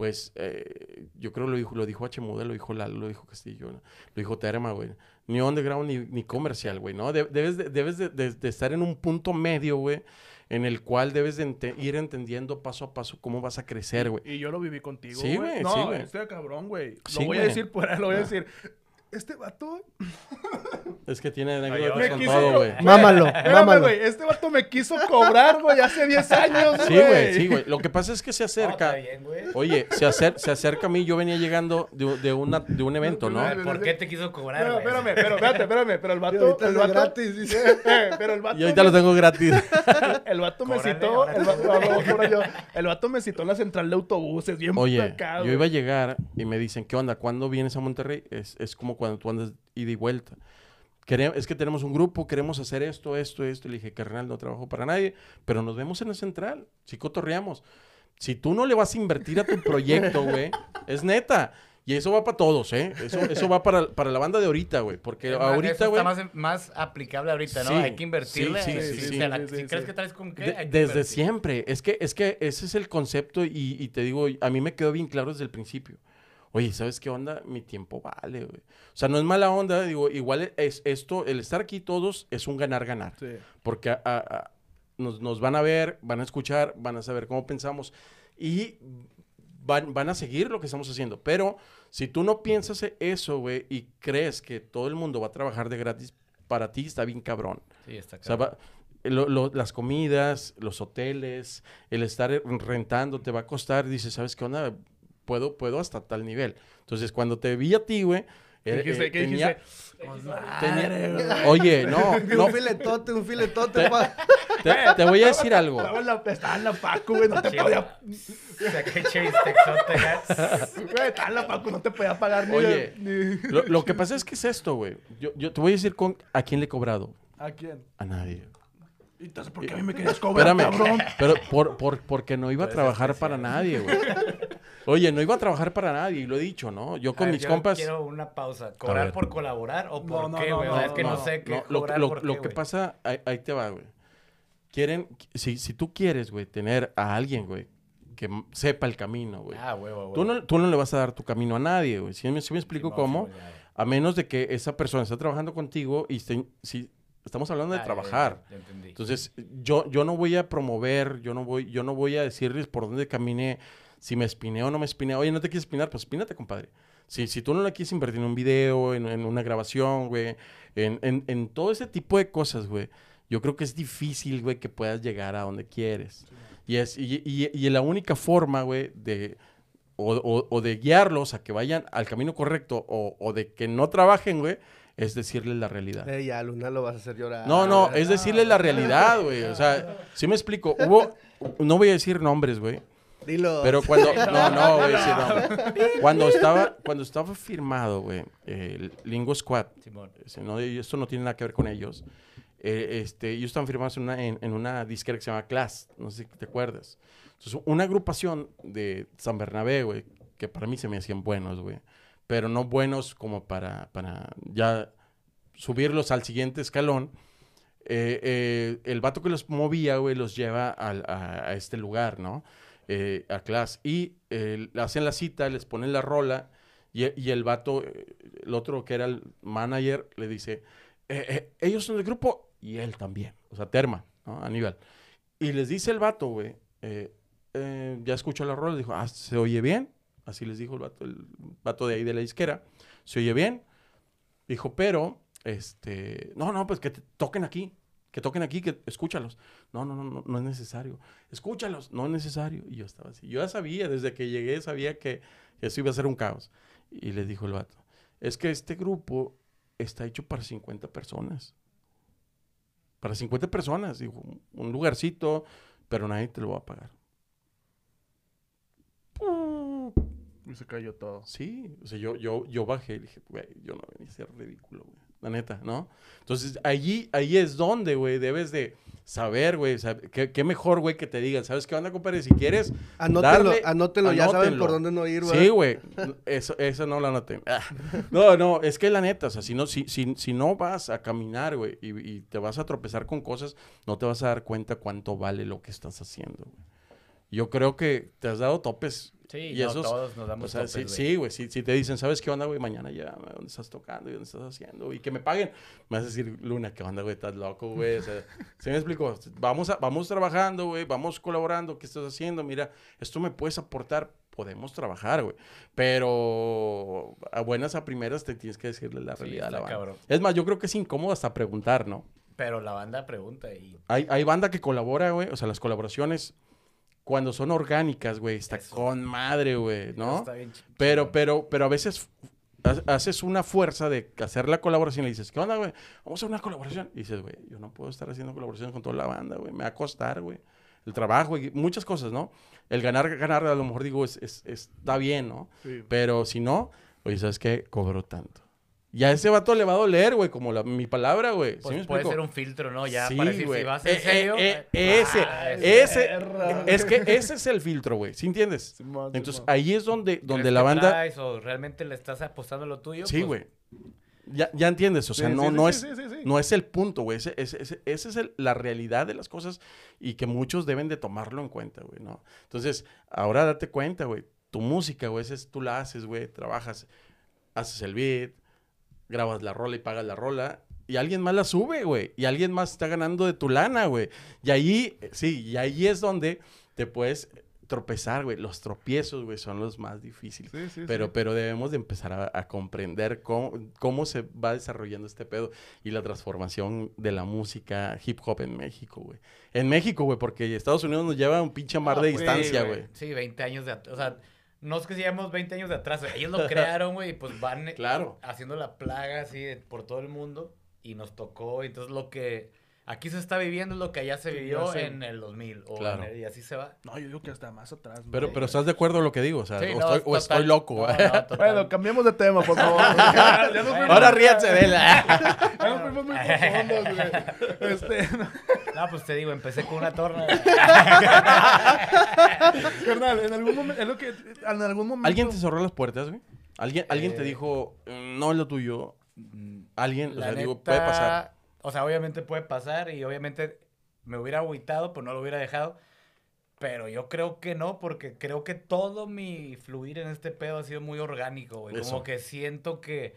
pues, eh, yo creo lo dijo, lo dijo H. Lo dijo Lalo, lo dijo Castillo, ¿no? lo dijo Terma, güey. Ni underground ni, ni comercial, güey, ¿no? De- debes de, debes de, estar en un punto medio, güey, en el cual debes de ente- ir entendiendo paso a paso cómo vas a crecer, güey.
Y yo lo viví contigo,
Sí,
güey.
güey,
No,
sí, güey.
este cabrón, güey.
Sí,
lo voy a
güey.
decir por ahí, lo voy a decir. Este vato
Es que tiene anécdotas
Me
con
quiso-
todo, güey.
Mámalo, mámalo.
güey, este vato me quiso cobrar, güey, hace 10 años, güey.
Sí, güey, sí, güey. Lo que pasa es que se acerca.
bien.
Oye, se, acer- se acerca a mí. Yo venía llegando de, de una, de un evento, ¿no?
¿Por qué te quiso cobrar, güey?
espérame, pero espérate, espérame, pero el
Y
vato,
ahorita
el vato,
gratis, dice.
Eh, pero el vato,
Y ahorita lo tengo gratis.
el vato me citó, el vato, no, yo. el vato me citó en la central de autobuses, bien
Oye, yo iba a llegar y me dicen, ¿qué onda? ¿Cuándo vienes a Monterrey? Es, es como cuando tú andas ida y vuelta. Quere- es que tenemos un grupo, queremos hacer esto, esto, esto. Le dije, carnal, no trabajo para nadie, pero nos vemos en la central. Sí cotorreamos. Si tú no le vas a invertir a tu proyecto, güey, es neta. Y eso va para todos, ¿eh? Eso, eso va para, para la banda de ahorita, güey. Porque ahorita, güey...
está más, más aplicable ahorita, ¿no?
Sí,
Hay que invertirle.
sí, sí, sí,
si
sí.
se la-
Sí, sí,
si crees que traes con qué,
De-
hay que
desde
invertir.
siempre. Es que, es que ese es el concepto y, y te digo, a mí me quedó bien claro desde el principio. Oye, ¿sabes qué onda? Mi tiempo vale, güey. O sea, no es mala onda, digo, igual es esto, el estar aquí todos es un ganar-ganar.
Sí.
Porque a- a- a- nos, nos van a ver, van a escuchar, van a saber cómo pensamos y van, van a seguir lo que estamos haciendo. Pero si tú no piensas eso, güey, y crees que todo el mundo va a trabajar de gratis para ti, está bien cabrón.
Sí, está
O sea,
cabrón.
va- lo- lo- las comidas, los hoteles, el estar rentando te va a costar. Dices, ¿sabes qué onda? Puedo, puedo hasta tal nivel. Entonces, cuando te vi a ti, güey.
¿Qué
eh,
dijiste?
eh,
¿Qué
tenía-
dijiste?
tenía- Oye, no, no,
Un filetote, un filetote. pa-
te, te voy a decir algo.
Estaba en la, estaba en la Paco, güey, no te podía...
Saqué texote, güey.
Güey, estaba en la Paco, no te podía pagar ni...
Oye.
ni-
Lo, lo que pasa es que es esto, güey. Yo, yo te voy a decir con, a quién le he cobrado.
¿A quién?
A nadie.
Entonces, ¿por qué a mí me querías cobrar,
Espérame,
cabrón?
pero por, por- porque no iba a trabajar para nadie, güey. Oye, no iba a trabajar para nadie, y lo he dicho, ¿no? Yo con
ver,
mis
yo
compas...
Quiero una pausa. ¿Cobrar por colaborar o por
No, no,
qué,
no,
güey? O sea,
no,
es que no,
no.
sé qué
No, lo, lo-
por
lo
qué,
que
güey.
pasa, ahí, ahí te va, güey. Quieren, si, si tú quieres, güey, tener a alguien, güey, que sepa el camino, güey.
Ah, huevo, huevo.
Tú no, tú no le vas a dar tu camino a nadie, güey. ¿Sí me, sí me explico
Simón,
cómo? A menos de que esa persona está trabajando contigo y esté- si estamos hablando de
Ah,
trabajar.
ya, ya entendí.
Entonces, yo, yo no voy a promover, yo no voy, yo no voy a decirles por dónde caminé, si me espiné o no me espiné. Oye, ¿no te quieres espinar? Pues espínate, compadre. Si, si tú no la quieres invertir en un video, en, en una grabación, güey, en, en, en todo ese tipo de cosas, güey, yo creo que es difícil, güey, que puedas llegar a donde quieres. Y, es, y, y- y la única forma, güey, de... O, o- o de guiarlos a que vayan al camino correcto o, o de que no trabajen, güey, es decirles la realidad.
Eh, ya, Luna lo vas a hacer llorar.
No, no, es decirle la realidad, güey. O sea, sí me explico. Hubo, no voy a decir nombres, güey.
Dilo.
Pero cuando, no, no a decir nombres. Cuando estaba, cuando estaba firmado, güey, el Lingo Squad,
Simón.
ese no, y esto no tiene nada que ver con ellos. eh, este, ellos estaban firmados en una, en, en una disquera que se llama Class, no sé si te acuerdas. Entonces, una agrupación de San Bernabé, güey, que para mí se me hacían buenos, güey. Pero no buenos como para, para ya subirlos al siguiente escalón. Eh, eh, el vato que los movía, güey, los lleva al- a, a este lugar, ¿no? Eh, a Class. Y eh, hacen la cita, les ponen la rola. Y, y el vato, eh, el otro que era el manager, le dice, "Eh, eh, ellos son del grupo y él también. O sea, Terma, ¿no? Aníbal. Y les dice el vato, güey, eh, eh, ya escuchó la rola, dijo, ah, ¿se oye bien? Así les dijo el vato, el vato de ahí de la disquera. ¿Se oye bien? Dijo, pero, este, no, no, pues que te toquen aquí, que toquen aquí, que escúchalos. No, no, no, no, no es necesario. Escúchalos, no es necesario. Y yo estaba así. Yo ya sabía, desde que llegué, sabía que eso iba a ser un caos. Y le dijo el vato, es que este grupo está hecho para 50 personas. Para 50 personas, dijo, un- un lugarcito, pero nadie te lo va a pagar.
Y se cayó todo.
Sí, o sea, yo, yo, yo bajé y dije, güey, yo no venía a ser ridículo, güey. La neta, ¿no? Entonces, allí, ahí es donde, güey, debes de saber, güey, qué, qué mejor, güey, que te digan, ¿sabes qué onda, compadre? Si quieres,
Anótenlo,
darle-
anótenlo, ya saben por dónde no ir, güey.
Sí, güey. Eso, eso no lo anoté. Ah. No, no, es que la neta, o sea, si no, si, si, si no vas a caminar, güey, y, y te vas a tropezar con cosas, no te vas a dar cuenta cuánto vale lo que estás haciendo, güey. Yo creo que te has dado topes.
Sí,
y
no,
esos,
todos nos
o
damos
sea,
topes,
sí,
güey.
sí, güey, si, si te dicen, ¿sabes qué onda, güey? Mañana ya, ¿dónde estás tocando y dónde estás haciendo? Y que me paguen. Me vas a decir, Luna, ¿qué onda, güey? Estás loco, güey. O sea, ¿sí me explico? Vamos, a, vamos trabajando, güey, vamos colaborando, ¿qué estás haciendo? Mira, esto me puedes aportar, podemos trabajar, güey. Pero a buenas a primeras te tienes que decirle la
Sí,
realidad a la banda.
cabrón.
Es más, yo creo que es incómodo hasta preguntar, ¿no?
Pero la banda pregunta y...
Hay, hay banda que colabora, güey. O sea, las colaboraciones, cuando son orgánicas, güey, está
Eso.
con madre, güey, ¿no?
está bien
Pero, pero, pero a veces ha- haces una fuerza de hacer la colaboración y le dices, ¿qué onda, güey? Vamos a hacer una colaboración. Y dices, güey, yo no puedo estar haciendo colaboraciones con toda la banda, güey. Me va a costar, güey. El trabajo y muchas cosas, ¿no? El ganar, ganar, a lo mejor digo, es, es- es- está bien, ¿no?
Sí.
Pero si no, oye, ¿sabes qué? Cobro tanto. Y a ese vato le va a doler, güey, como la- mi palabra, güey. ¿Sí
Pues
me
puede
explico?
ser un filtro, ¿no? Ya
Sí,
para decir,
güey.
si vas en
Eh,
serio...
eh,
eh,
eh, ese,
ah,
ese, es que ese es el filtro, güey. ¿Sí entiendes? Entonces ahí es donde, donde
¿crees
la banda...
traes o realmente le estás apostando a lo tuyo?
Sí,
Pues,
güey. Ya, ya entiendes, o sea,
Sí,
no,
sí,
no,
sí,
es,
sí, sí, sí.
no es el punto, güey. Ese, ese, ese- ese es el- la realidad de las cosas y que muchos deben de tomarlo en cuenta, güey, ¿no? Entonces, ahora date cuenta, güey. Tu música, güey, esa es- tú la haces, güey, trabajas, haces el beat, grabas la rola y pagas la rola. Y alguien más la sube, güey. Y alguien más está ganando de tu lana, güey. Y ahí, sí, y ahí es donde te puedes tropezar, güey. Los tropiezos, güey, son los más difíciles.
Sí, sí,
Pero,
sí.
pero debemos de empezar a, a comprender cómo, cómo se va desarrollando este pedo y la transformación de la música hip hop en México, güey. En México, güey, porque Estados Unidos nos lleva un pinche mar
no,
de distancia, güey.
Sí, 20 años de... O sea, no es que si llevamos 20 años de atrás. Ellos lo crearon, güey, y pues van
Claro.
haciendo la plaga así de- por todo el mundo. Y nos tocó. Entonces lo que aquí se está viviendo lo que allá se
Sí,
vivió en el 2000. O
Claro.
en el- y así se va.
No, yo digo que hasta más atrás.
Pero, pero ¿estás de acuerdo en lo que digo? O sea,
Sí,
o,
no,
estoy, o estoy
total.
loco,
No.
Bueno, cambiemos de tema, por favor.
Ahora ríanse de la...
ya nos fuimos muy profundos, güey. Este, no.
No, pues te digo, empecé con una torna.
Carnal, en algún momento, es lo que, en algún momento.
¿Alguien te cerró las puertas, güey? ¿Alguien, alguien te
Eh,
dijo, "Mm, no es lo tuyo? Alguien, o sea, digo,
neta,
puede pasar.
O sea, obviamente puede pasar y obviamente me hubiera agüitado, pues no lo hubiera dejado. Pero yo creo que no, porque creo que todo mi fluir en este pedo ha sido muy orgánico, güey.
Eso.
Como que siento que,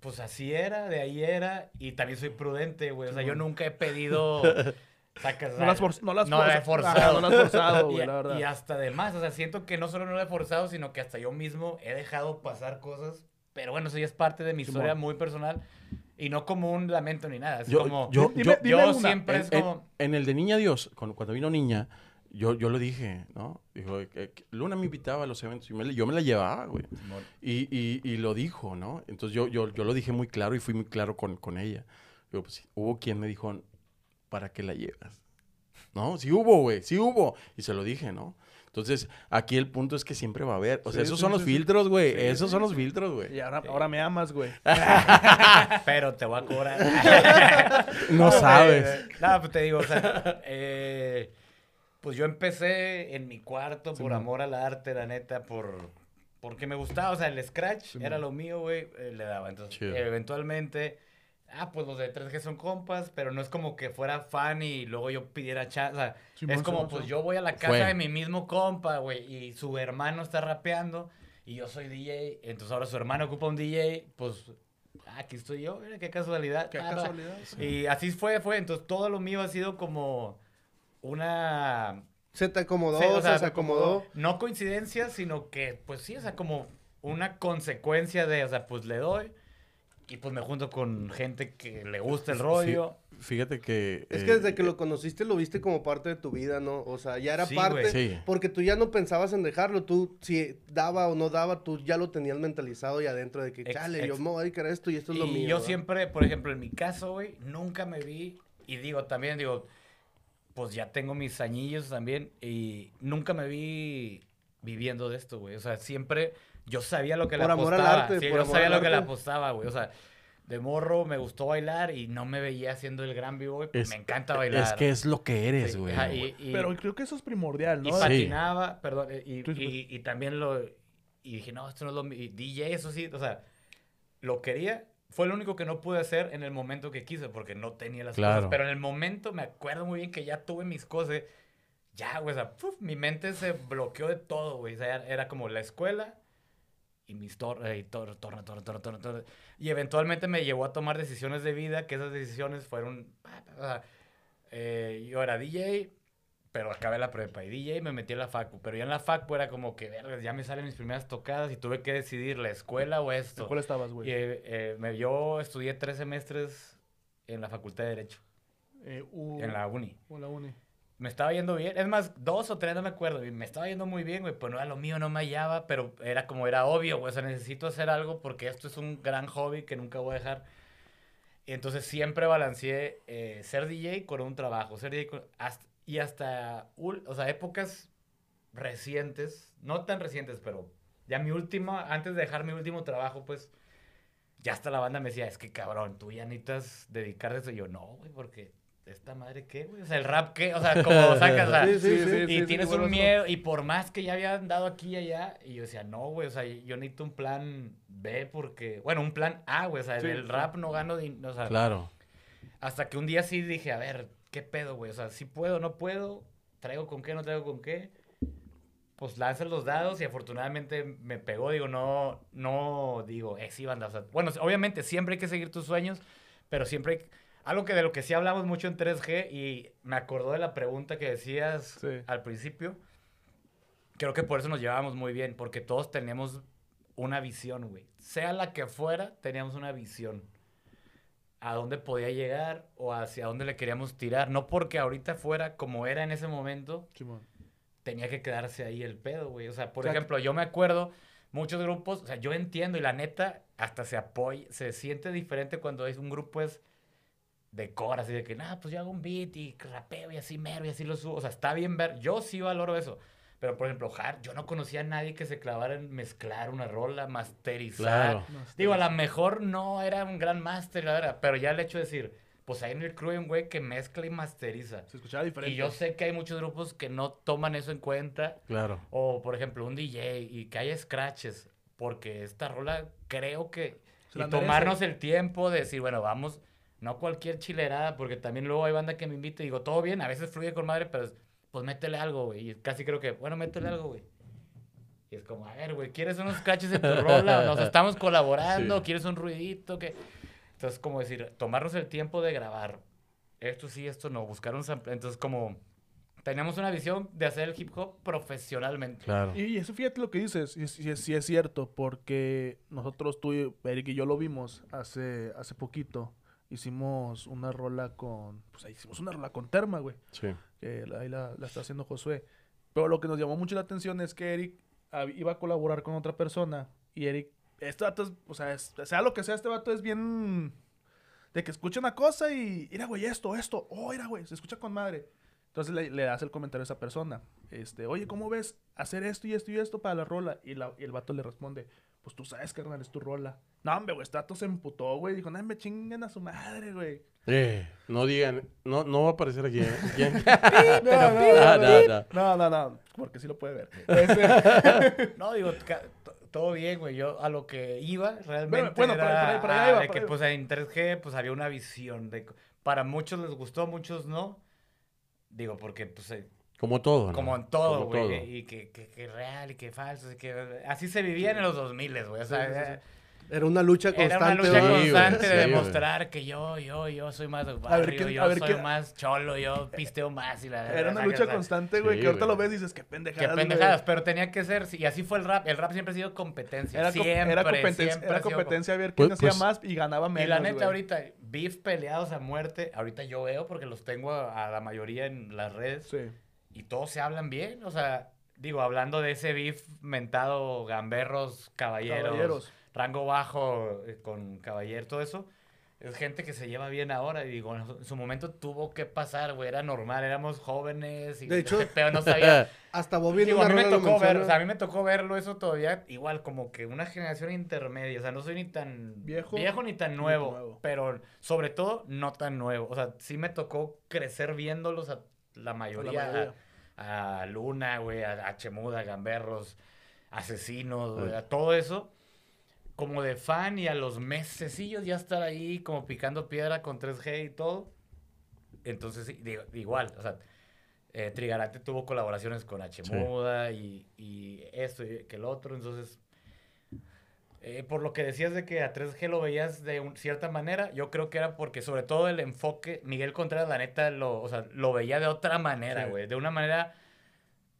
pues así era, de ahí era, y también soy prudente, güey. O sea, yo nunca he pedido... sacas-
No las for- no las
no he
forza-
forzado.
No las forzado,
y,
güey, la verdad.
y hasta de más, o sea, siento que no solo no lo he forzado, sino que hasta yo mismo he dejado pasar cosas. Pero bueno, eso ya es parte de mi
Simón.
historia muy personal. Y no como un lamento ni nada. Es
Yo-
como.
yo-
Dime-
yo-
dime
yo siempre
En,
es
en-
como.
en el de Niña Dios, cuando, cuando vino Niña, yo, yo lo dije, ¿no? Dijo, eh, Luna me invitaba a los eventos y me yo me la llevaba, güey. Y, y, y lo dijo, ¿no? Entonces yo, yo, yo lo dije muy claro y fui muy claro con, con ella. Digo, pues, hubo quien me dijo, ¿para qué la llevas? ¿No? Sí hubo, güey, sí hubo. Y se lo dije, ¿no? Entonces, aquí el punto es que siempre va a haber. O sea,
Sí,
esos
sí,
son los filtros, güey.
Sí,
esos
sí,
son los filtros, güey.
Y ahora, ahora me amas, güey.
Pero te voy a cobrar.
No sabes.
Nada, pues te digo, o sea. eh, pues yo empecé en mi cuarto por amor al arte, la neta, por. Porque me gustaba, o sea, el scratch era lo mío, güey, eh, le daba. Entonces,
Chido.
eventualmente, ah, pues los de 3G son compas, pero no es como que fuera fan y luego yo pidiera chance. O sea,
Simón,
es como, pues yo voy a la casa
Fue.
de mi mismo compa, güey, y su hermano está rapeando y yo soy DJ, entonces ahora su hermano ocupa un DJ, pues aquí estoy yo, mira qué casualidad.
Qué
Ah,
casualidad.
Y así fue, fue, entonces todo lo mío ha sido como una...
Se te acomodó,
Sí,
o sea, se
como
acomodó.
No coincidencia, sino que, pues sí, o sea, como una consecuencia de, o sea, pues le doy y pues me junto con gente que le gusta el rollo.
Fíjate que...
Es
eh,
que desde que lo conociste lo viste como parte de tu vida, ¿no? O sea, ya era
Sí,
parte.
Sí.
Porque tú ya no pensabas en dejarlo. Tú, si daba o no daba, tú ya lo tenías mentalizado y adentro de que,
Ex-
chale,
ex-
yo me voy a dedicar a esto y esto es lo
y
mío.
yo
¿verdad?
siempre, por ejemplo, en mi caso, güey, nunca me vi, y digo, también digo, pues ya tengo mis añillos también, y nunca me vi viviendo de esto, güey. O sea, siempre yo sabía lo que le
Por amor al
apostaba.
arte,
sí,
por
yo
amor
sabía
al
lo que le
arte.
apostaba, güey. O sea, de morro me gustó bailar y no me veía haciendo el gran vivo,
Es-
me encanta bailar.
Es que es lo que eres,
Sí,
güey.
y- y-
Pero creo que eso es primordial,
y
¿no?
Sí.
patinaba, perdón, eh, y,
dices,
y- y también lo... Y dije, no, esto no es lo mío. DJ, eso sí, o sea, lo quería. Fue lo único que no pude hacer en el momento que quise, porque no tenía las
Claro.
cosas. Pero en el momento me acuerdo muy bien que ya tuve mis cosas. Ya, güey, o sea, puf, mi mente se bloqueó de todo, güey. O sea, era, era como la escuela y mis torres, y torre, torre, torre, torre, torre. Y eventualmente me llevó a tomar decisiones de vida, que esas decisiones fueron... Eh, yo era DJ, pero acabé la prepa y DJ me metí en la facu. Pero ya en la facu era como que, verga, ya me salen mis primeras tocadas y tuve que decidir la escuela o esto.
¿Cuál estabas, güey?
eh, eh, yo estudié tres semestres en la Facultad de Derecho,
Eh, U-
en la uni.
o la uni.
Me estaba yendo bien. Es más, dos o tres, no me acuerdo. Me estaba yendo muy bien, güey. Pues no era lo mío, no me hallaba, pero era como era obvio, güey. O sea, necesito hacer algo porque esto es un gran hobby que nunca voy a dejar. Y entonces siempre balanceé eh, ser DJ con un trabajo. Ser DJ con- hasta- y hasta, o sea, épocas recientes, no tan recientes, pero ya mi última, antes de dejar mi último trabajo, pues ya hasta la banda me decía, es que cabrón, tú ya necesitas dedicarte a eso. Y yo, no, güey, porque esta madre qué, güey. O sea, el rap qué, o sea, como sacas, o sea,
Sí, sí, sí.
sí,
y
sí,
tienes un miedo, y por más que ya había andado aquí y allá, y yo decía, no, güey, o sea, yo necesito un plan B porque, bueno, un plan A, güey, o sea,
Sí,
en el
sí.
rap no gano, o sea,
Claro.
hasta que un día sí dije, a ver, ¿qué pedo, güey? O sea, si puedo, no puedo, traigo con qué, no traigo con qué. Pues lanzas los dados y afortunadamente me pegó, digo, no, no digo, eh, sí, banda, o sea, bueno, obviamente siempre hay que seguir tus sueños, pero siempre hay, algo que de lo que sí hablamos mucho en 3G y me acordó de la pregunta que decías
Sí.
al principio, creo que por eso nos llevábamos muy bien, porque todos teníamos una visión, güey, sea la que fuera, teníamos una visión a dónde podía llegar o hacia dónde le queríamos tirar. No porque ahorita fuera como era en ese momento, tenía que quedarse ahí el pedo, güey. O sea, por
Exacto.
ejemplo, yo me acuerdo, muchos grupos, o sea, yo entiendo y la neta, hasta se apoya, se siente diferente cuando es un grupo es de core, así de que, nah, pues yo hago un beat y rapeo y así mero y así lo subo. O sea, está bien ver, yo sí valoro eso. Pero, por ejemplo, hard, yo no conocía a nadie que se clavara en mezclar una rola, masterizar.
Claro.
Digo, a lo mejor no era un gran máster, la verdad, pero ya el hecho de decir, pues hay en el crew hay un güey que mezcla y masteriza.
Se escuchaba diferente.
Y yo sé que hay muchos grupos que no toman eso en cuenta.
Claro.
O, por ejemplo, un DJ y que haya scratches. Porque esta rola creo que... Y tomarnos el tiempo de decir, bueno, vamos, no cualquier chilerada, porque también luego hay banda que me invita y digo, todo bien, a veces fluye con madre, pero pues métele algo, güey. Y casi creo que, bueno, métele algo, güey. Y es como, a ver, güey, ¿quieres unos scratches en tu rola? Nos estamos colaborando,
Sí.
¿quieres un ruidito? que Entonces, como decir, tomarnos el tiempo de grabar. Esto sí, esto no, buscar un sample. Entonces, como teníamos una visión de hacer el hip hop profesionalmente.
Claro.
Y eso fíjate lo que dices, y sí, sí es cierto, porque nosotros, tú, y Eric y yo lo vimos hace, hace poquito. Hicimos una rola con, pues ahí hicimos una rola con Terma, güey,
Sí.
que ahí la, la está haciendo Josué. Pero lo que nos llamó mucho la atención es que Eric iba a colaborar con otra persona y Eric, este vato es, o sea, es- sea lo que sea, este vato es bien de que escucha una cosa y, mira, güey, esto, esto, oh, mira, güey, se escucha con madre. Entonces le, le hace el comentario a esa persona. Este, oye, ¿cómo ves hacer esto y esto y esto para la rola? Y, la- y el vato le responde, pues tú sabes, carnal, es tu rola. No, hombre, güey, este vato se emputó, güey. Dijo, no, me chinguen a su madre, güey.
Eh, no digan, no, no va a aparecer aquí. ¿eh? ¿Quién?
No, no,
Ah, no, no.
no, no, no, porque sí lo puede ver. Este,
No, digo, todo bien, güey. Yo a lo que iba realmente
bueno,
era
por ahí- por ahí- por ahí
a-
iba,
de que pues en 3G pues había una visión de para muchos les gustó, muchos no. Digo, porque pues eh,
Como todo, ¿no?
como en todo, güey, y que, que, que real y que falso, y que así se vivían en los 2000, güey, o sea,
Sí, sí, sí.
Era una lucha
era
constante.
una lucha
Sí,
constante
sí,
de demostrar que yo, yo, yo soy más
ver
barrio,
quién-
yo
a ver
soy más cholo, yo pisteo más y la
era una lucha
o sea,
constante, güey,
Sí,
que ahorita
güey.
lo ves y dices, qué
Qué
pendejadas,
pendejadas,
güey.
pero tenía que ser, y así fue el rap. El rap siempre ha sido competencia.
Era,
siempre,
era competencia,
siempre
era
sido
competencia a ver
Pues-
quién hacía
pues-
más y ganaba menos,
Y la neta,
güey.
ahorita, beef peleados a muerte, ahorita yo veo porque los tengo a, a la mayoría en las redes
Sí.
Y todos se hablan bien. O sea, digo, hablando de ese beef mentado, gamberros, caballeros,
Caballeros.
rango bajo eh, con caballero, todo eso. Es gente que se lleva bien ahora y digo, en su momento tuvo que pasar, güey, era normal, éramos jóvenes y
De hecho-
pedo no sabía.
Hasta en
Digo, a mí me tocó ver, o sea, a mí me tocó verlo eso todavía igual como que una generación intermedia, o sea, no soy ni tan
Viejo,
ni tan nuevo,
nuevo.
pero sobre todo no tan nuevo, o sea, sí me tocó crecer viéndolos a la mayoría, a,
mayoría.
A Luna, güey, a, a Chemuda, a Gamberros, Asesinos, güey, a todo eso como de fan y a los mesecillos ya estar ahí como picando piedra con 3G y todo. Entonces, digo, igual, o sea, eh, Trigarante tuvo colaboraciones con H.
Sí.
Y, y esto y que el otro, entonces eh, por lo que decías de que a 3G lo veías de un- cierta manera, yo creo que era porque sobre todo el enfoque, Miguel Contreras, la neta, lo, o sea, lo veía de otra manera,
Sí.
güey. De una manera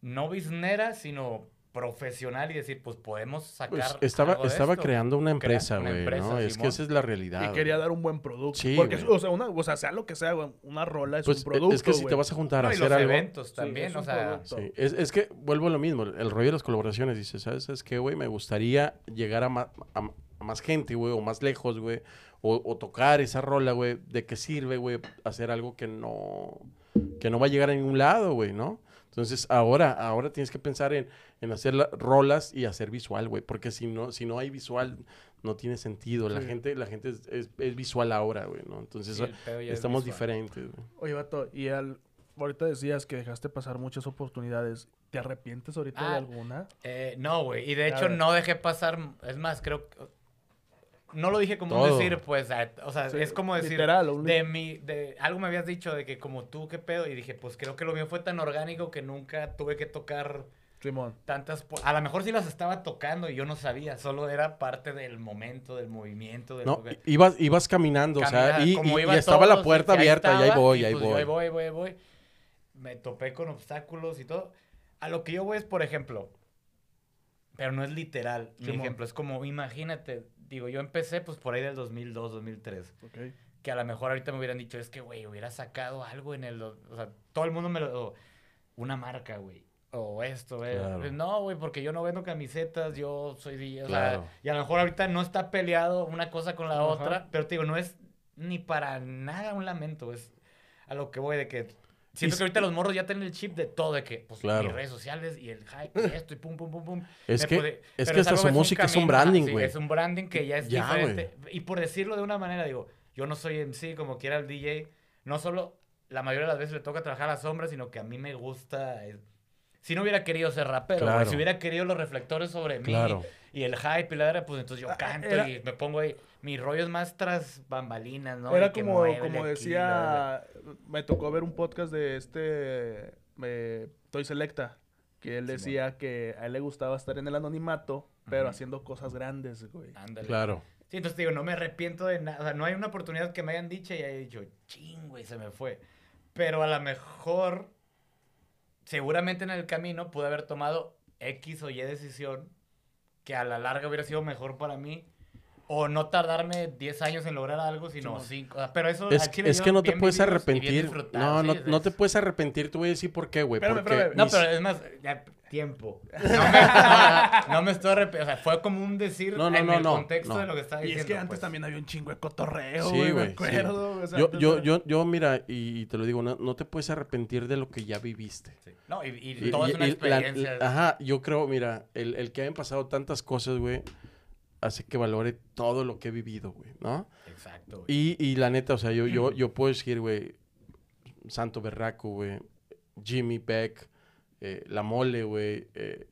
no biznera, sino profesional y decir, pues podemos sacar
Pues estaba,
algo de
estaba
esto.
creando una empresa, güey, ¿no? Es que esa es la realidad.
Y quería dar un buen producto.
Sí,
Porque, o sea, una, o sea, sea lo que sea, güey, una rola es
Pues
un producto,
es que si te vas a juntar a
y
hacer
los
algo...
eventos también,
es
o sea.
Sí, es, es que vuelvo a lo mismo, el rollo de las colaboraciones, dices, ¿sabes? Es que, güey, me gustaría llegar a, ma- a- a más gente, güey, o más lejos, güey, o, o tocar esa rola, güey, ¿de qué sirve, güey, hacer algo que no, que no va a llegar a ningún lado, güey, ¿no? Entonces, ahora, ahora tienes que pensar en, en hacer la- rolas y hacer visual, güey, porque si no, si no hay visual, no tiene sentido. La
Sí.
gente, la gente es, es- es visual ahora, güey, ¿no? Entonces,
Sí, es
estamos diferentes, güey.
Oye, vato, y al, ahorita decías que dejaste pasar muchas oportunidades. ¿Te arrepientes ahorita de
Ah,
alguna?
Eh, no, güey. Y de
A
hecho
ver.
no dejé pasar. Es más, creo que. No lo dije como
Todo.
un decir, pues. o sea,
Sí,
es como decir.
literal,
De mi. De, algo me habías dicho de que como tú, qué pedo. Y dije, pues creo que lo mío fue tan orgánico que nunca tuve que tocar
Simón.
tantas. A lo mejor sí las estaba tocando y yo no sabía. Solo era parte del momento, del movimiento. Del
No, ibas, ibas caminando, o sea, y, estaba la puerta
y ahí
abierta y ahí voy,
y
ahí
pues
voy.
ahí voy, ahí voy, ahí voy. Me topé con obstáculos y todo. A lo que yo voy es, por ejemplo, pero no es literal. Mi
Simón.
ejemplo es como, imagínate, digo, yo empecé pues por ahí del 2002, 2003.
Ok.
Que a lo mejor ahorita me hubieran dicho, es que, güey, hubiera sacado algo en el... O sea, todo el mundo me lo... Una marca, güey. O esto, güey.
Claro.
Pues, No, güey, porque yo no vendo camisetas, yo soy... O sea, y a lo mejor ahorita no está peleado una cosa con la
Ajá.
otra, pero te digo, no es ni para nada un lamento, es a lo que voy de que siento
Y-
que ahorita los morros ya tienen el chip de todo, de que pues
Claro.
mis redes sociales y el hype y esto y pum pum pum pum.
Es
Me
que,
puede-
es
pero
que hasta su música es un branding,
sí,
güey.
es un branding que ya es
Ya,
diferente. Y por decirlo de una manera, digo, yo no soy MC como quiera el DJ, no solo la mayoría de las veces le toca trabajar a la sombra, sino que a mí me gusta... si no hubiera querido ser rapero, si hubiera querido los reflectores sobre mí
Claro.
Y el hype y la verdad, pues entonces yo
Ah,
canto
era-
y me pongo ahí. Mi rollo es más tras bambalinas, ¿no?
Era como, como
aquí,
decía, me tocó ver un podcast de este eh, Toy Selecta, que él decía que a él le gustaba estar en el anonimato, pero haciendo cosas grandes, güey.
Ándale.
Claro.
Sí, entonces te digo, no me arrepiento de nada. O sea, no hay una oportunidad que me hayan dicho y haya dicho, ching, güey, se me fue. Pero a lo mejor, seguramente en el camino pude haber tomado X o Y decisión que a la larga hubiera sido mejor para mí. O no tardarme 10 años en lograr algo, sino
Simón.
5. pero eso
Es, es que no te puedes arrepentir. No, no,
sí,
no te puedes arrepentir. Te voy a decir por qué, güey. Porque.
No, pero es más, ya, tiempo. No me, no, no me estoy arrepintiendo. O sea, fue como un decir
No, no,
en
no,
el
no,
contexto
no.
de lo que estaba
Y
diciendo.
es que antes
pues.
también había un chingo de cotorreo,
Sí,
güey, me
güey, sí.
acuerdo. o sea,
yo, yo, yo, yo, mira, y, y te lo digo, no, no te puedes arrepentir de lo que ya viviste.
Sí. No, y, y
Y-
todo
y-
es una
y la-
experiencia.
ajá, yo creo, mira, el, el que hayan pasado tantas cosas, güey, hace que valore todo lo que he vivido, güey, ¿no?
Exacto. güey.
Y, y la neta, o sea, yo, yo, yo puedo decir, güey, Santo Berraco, güey, Jimmy Beck, eh, La Mole, güey, eh,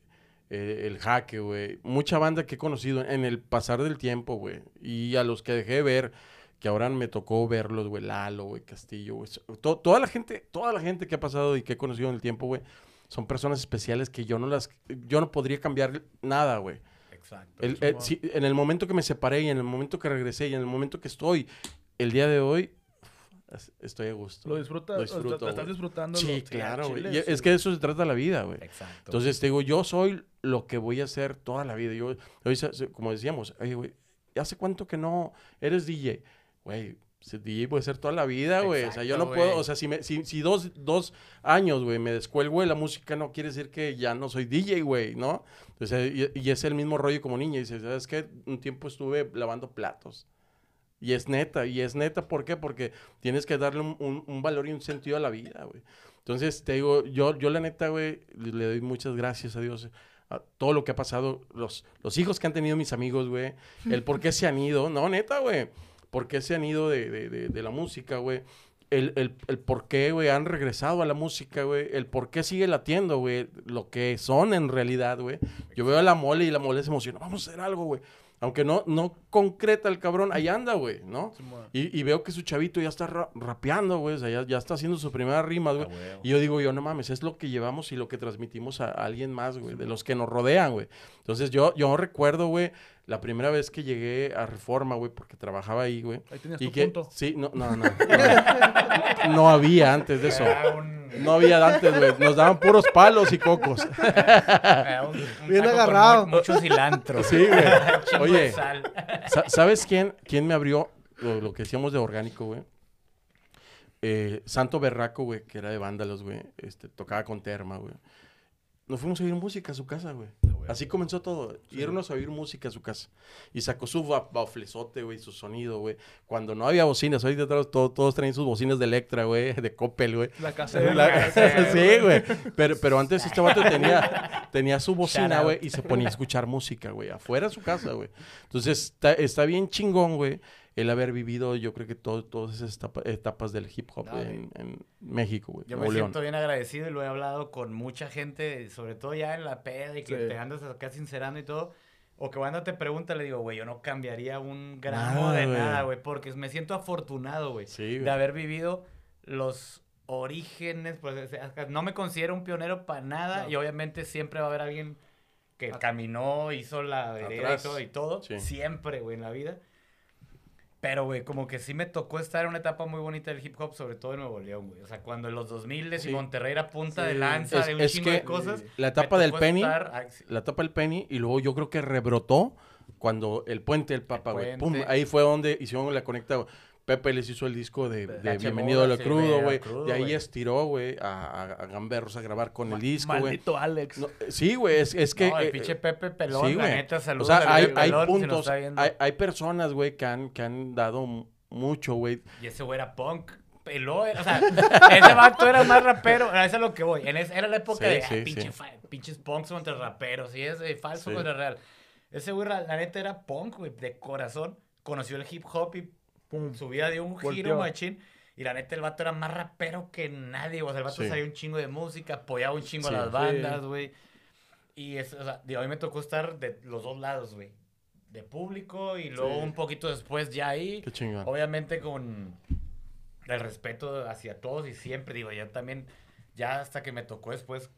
eh, El Jaque, güey. Mucha banda que he conocido en el pasar del tiempo, güey. Y a los que dejé de ver, que ahora me tocó verlos, güey, Lalo, güey, Castillo, güey. To- toda la gente, toda la gente que ha pasado y que he conocido en el tiempo, güey, son personas especiales que yo no las, yo no podría cambiar nada, güey.
Exacto.
El- el- si- en el momento que me separé y en el momento que regresé y en el momento que estoy, el día de hoy, estoy a gusto.
Lo disfrutas,
Lo disfruto,
estás disfrutando.
Sí, claro, güey.
sí.
Es que de eso se trata la vida, güey.
Exacto.
Entonces te digo, yo soy lo que voy a hacer toda la vida. Yo, como decíamos, oye, güey, ¿hace cuánto que no eres DJ? Güey, DJ puede ser toda la vida, güey. O sea, yo no puedo, o sea, si, me, si, si dos, dos años, güey, me descuelgo de la música, no quiere decir que ya no soy DJ, güey, ¿no? Sea, y, y es el mismo rollo como niña. Dices, ¿sabes qué? Un tiempo estuve lavando platos. Y es neta, y es neta, ¿por qué? Porque tienes que darle un, un- un valor y un sentido a la vida, güey. Entonces, te digo, yo, yo la neta, güey, le doy muchas gracias a Dios a todo lo que ha pasado, los, los hijos que han tenido mis amigos, güey, el por qué se han ido, no, neta, güey, por qué se han ido de, de- de- de la música, güey, el, el, el por qué, güey, han regresado a la música, güey, el por qué sigue latiendo, güey, lo que son en realidad, güey. Yo veo a la mole y la mole se emociona, vamos a hacer algo, güey. Aunque no, no concreta el cabrón, ahí anda, güey, ¿no? Y, y veo que su chavito ya está ra- rapeando, güey. O sea, ya, ya está haciendo su primera rima, güey.
Ah,
y yo digo, yo no mames, es lo que llevamos y lo que transmitimos a, a alguien más, güey, de los que nos rodean, güey. Entonces yo, yo recuerdo, güey, la primera vez que llegué a Reforma, güey, porque trabajaba ahí, güey.
Ahí tenías
Y
tu
que,
punto.
sí, no, no, no. No, No había antes de eso. No había antes, güey. Nos daban puros palos y cocos.
era un- un
Bien agarrado.
mu- mucho cilantro.
Sí, güey. Oye. ¿Sabes quién, quién me abrió lo, lo que decíamos de orgánico, güey? Eh, Santo Berraco, güey, que era de vándalos, güey. Este, tocaba con terma, güey. Nos fuimos a oír música a su casa, güey. Así comenzó todo. Irnos a oír música a su casa. Y sacó su ba- baflesote, güey, su sonido, güey. Cuando no había bocinas, ahorita todos, todos, todos traen sus bocinas de Electra, güey, de Coppel, güey.
La casa
La- sí, güey. Pero, pero antes este vato tenía, tenía su bocina, güey, y se ponía a escuchar música, güey, afuera de su casa, güey. Entonces, está, está bien chingón, güey, el haber vivido, yo creo que todo- todas esas etapa- etapas del hip hop
No,
en, en México, güey.
Yo me
León.
siento bien agradecido y lo he hablado con mucha gente, sobre todo ya en la peda y que
Sí.
te andas acá sincerando y todo. O que cuando te pregunta, le digo, güey, yo no cambiaría un gramo
Nada,
de
güey.
nada, güey, porque me siento afortunado, güey,
Sí,
de haber vivido los orígenes, pues, no me considero un pionero para nada
No.
y obviamente siempre va a haber alguien que
At-
caminó, hizo la vereda y todo, y todo,
Sí.
siempre, güey, en la vida. Pero, güey, como que sí me tocó estar en una etapa muy bonita del hip hop, sobre todo en Nuevo León, güey. O sea, cuando en los 2000
Sí.
y Monterrey era punta de lanza
Es-
de un
es
chingo
que
de cosas.
La etapa del Penny,
estar-
la etapa del Penny, y luego yo creo que rebrotó cuando el puente del Papa, güey. Pum, ahí fue donde hicieron la conecta. Pepe les hizo el disco de, de. Bienvenido a lo crudo,
güey,
De ahí
güey.
estiró, güey, a, a, a Gamberros a grabar con el disco, güey.
Maldito Alex.
No, eh, sí, güey, es, es que...
no, el
eh,
pinche
eh,
Pepe Pelón,
sí,
la neta,
o
saludos
sea,
al
hay, hay
Pelón, si
puntos,
viendo.
hay, hay personas, güey, que han, que han dado mucho, güey.
Y ese güey era punk. Peló, era- o sea, ese vato era más rapero. Eso es lo que voy. En esa, era la época
Sí,
de
sí,
ah, pinche pinches punks contra raperos. Y ese falso
Sí.
contra real. Ese güey, la la neta, era punk, güey, de corazón. Conoció el hip hop y
Pum.
su vida dio un giro
Volteó.
machín. Y la neta, el vato era más rapero que nadie. O sea, el vato
Sí.
sabía un chingo de música, apoyaba un chingo
Sí.
a las bandas, güey. Y es, o sea, digo, a mí me tocó estar de los dos lados, güey. De público y luego un poquito después ya ahí.
Qué chingón.
Obviamente con el respeto hacia todos y siempre, digo, yo también, ya hasta que me tocó después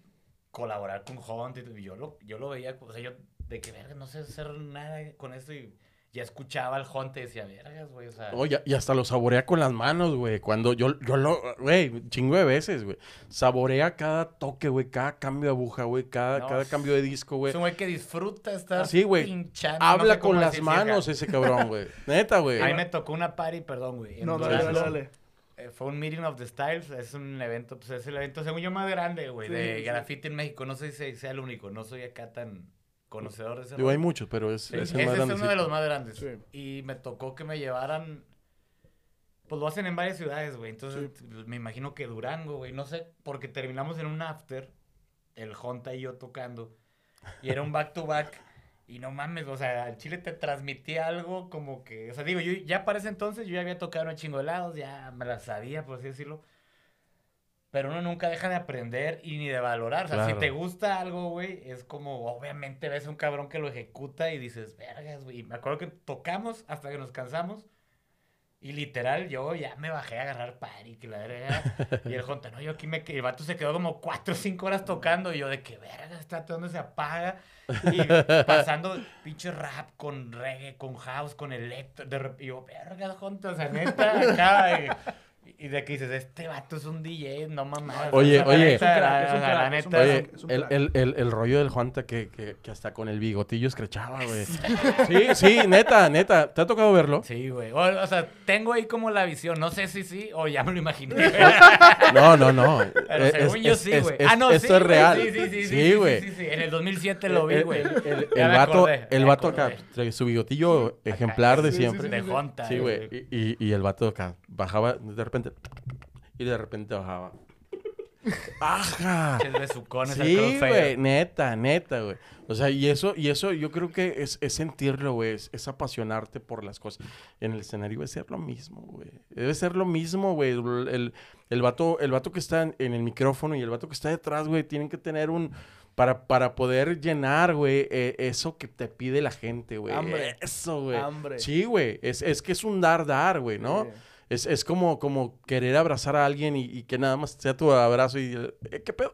colaborar con Hunt, y yo lo, yo lo veía, o sea, yo de que, verga, no sé hacer nada con esto y ya escuchaba al Hunt y decía, vergas, güey, o sea...
Oye, y hasta lo saborea con las manos, güey. Cuando yo, yo lo, güey, chingo de veces, güey. Saborea cada toque, güey, cada cambio de aguja, güey, cada,
No,
cada cambio de disco, güey.
Es un güey que disfruta estar
Sí, güey.
pinchando. no
Habla
sé
con las manos ese cabrón, güey. Neta, güey.
A mí me tocó una party, perdón, güey.
No, dale, dale, dale.
Eh, fue un Meeting of the Styles, es un evento, pues es el evento, según yo, más grande, güey,
Sí,
de
sí.
graffiti en México. No sé si sea el único, no soy acá tan conocedor de ese
Digo, hay muchos, pero es,
Sí,
es
ese
el más
es
grande.
uno de los más grandes.
Sí.
Y me tocó que me llevaran, pues lo hacen en varias ciudades, güey. Entonces, pues, me imagino que Durango, güey, no sé, porque terminamos en un after, el Honta y yo tocando, y era un back to back. Y no mames, o sea, al Chile te transmitía algo como que, o sea, digo, yo ya para ese entonces yo ya había tocado un chingo de lados, ya me la sabía, por así decirlo. Pero uno nunca deja de aprender y ni de valorar. O sea,
Claro.
si te gusta algo, güey, es como, obviamente ves a un cabrón que lo ejecuta y dices, vergas, güey. Me acuerdo que tocamos hasta que nos cansamos. Y literal, yo ya me bajé a agarrar party, que la verga. Y el Jonta, no, yo aquí me quedé. El vato se quedó como cuatro o cinco horas tocando. Y yo, de que verga, está donde se apaga. Y pasando pinche rap con reggae, con house, con electro. De y yo, verga, Jonta, o sea, neta, acá. Y, de que dices, este vato es un DJ, no mamá.
Oye, oye. Oye, el,
crack.
el, el, el rollo del Juanta que, que, que hasta con el bigotillo escrechaba, güey. Sí, sí, neta, neta. ¿Te ha tocado verlo?
Sí, güey. O, o sea, tengo ahí como la visión. No sé si sí o ya me lo imaginé.
No, no, no.
Pero
Es-
según
es-
yo sí,
es-
güey.
es-
Ah, no,
esto
sí,
es real.
Sí, sí, sí.
Sí,
sí,
güey.
Sí, sí, sí. En el 2007 lo vi,
El-
güey.
El, el- el vato,
acordé,
el
me
vato acá, su bigotillo ejemplar de siempre.
De Jonta.
Sí, güey. Y, y, y el vato acá bajaba de repente. Y de repente bajaba. ¡Ajá!
Pinches besucones al
Sí, güey, neta, neta, güey. O sea, y eso, y eso yo creo que es, es sentirlo, güey, es, es apasionarte por las cosas. En el escenario debe ser lo mismo, güey. Debe ser lo mismo, güey. El, el, el vato, el vato que está en, en el micrófono y el vato que está detrás, güey, tienen que tener un, para, para poder llenar, güey, eh, eso que te pide la gente, güey.
Hambre.
Eso, güey.
Hambre.
Sí, güey. Es, es que es un dar, dar, güey, ¿no?
Sí.
Es, es como, como querer abrazar a alguien y, y que nada más sea tu abrazo y, eh, ¿qué pedo?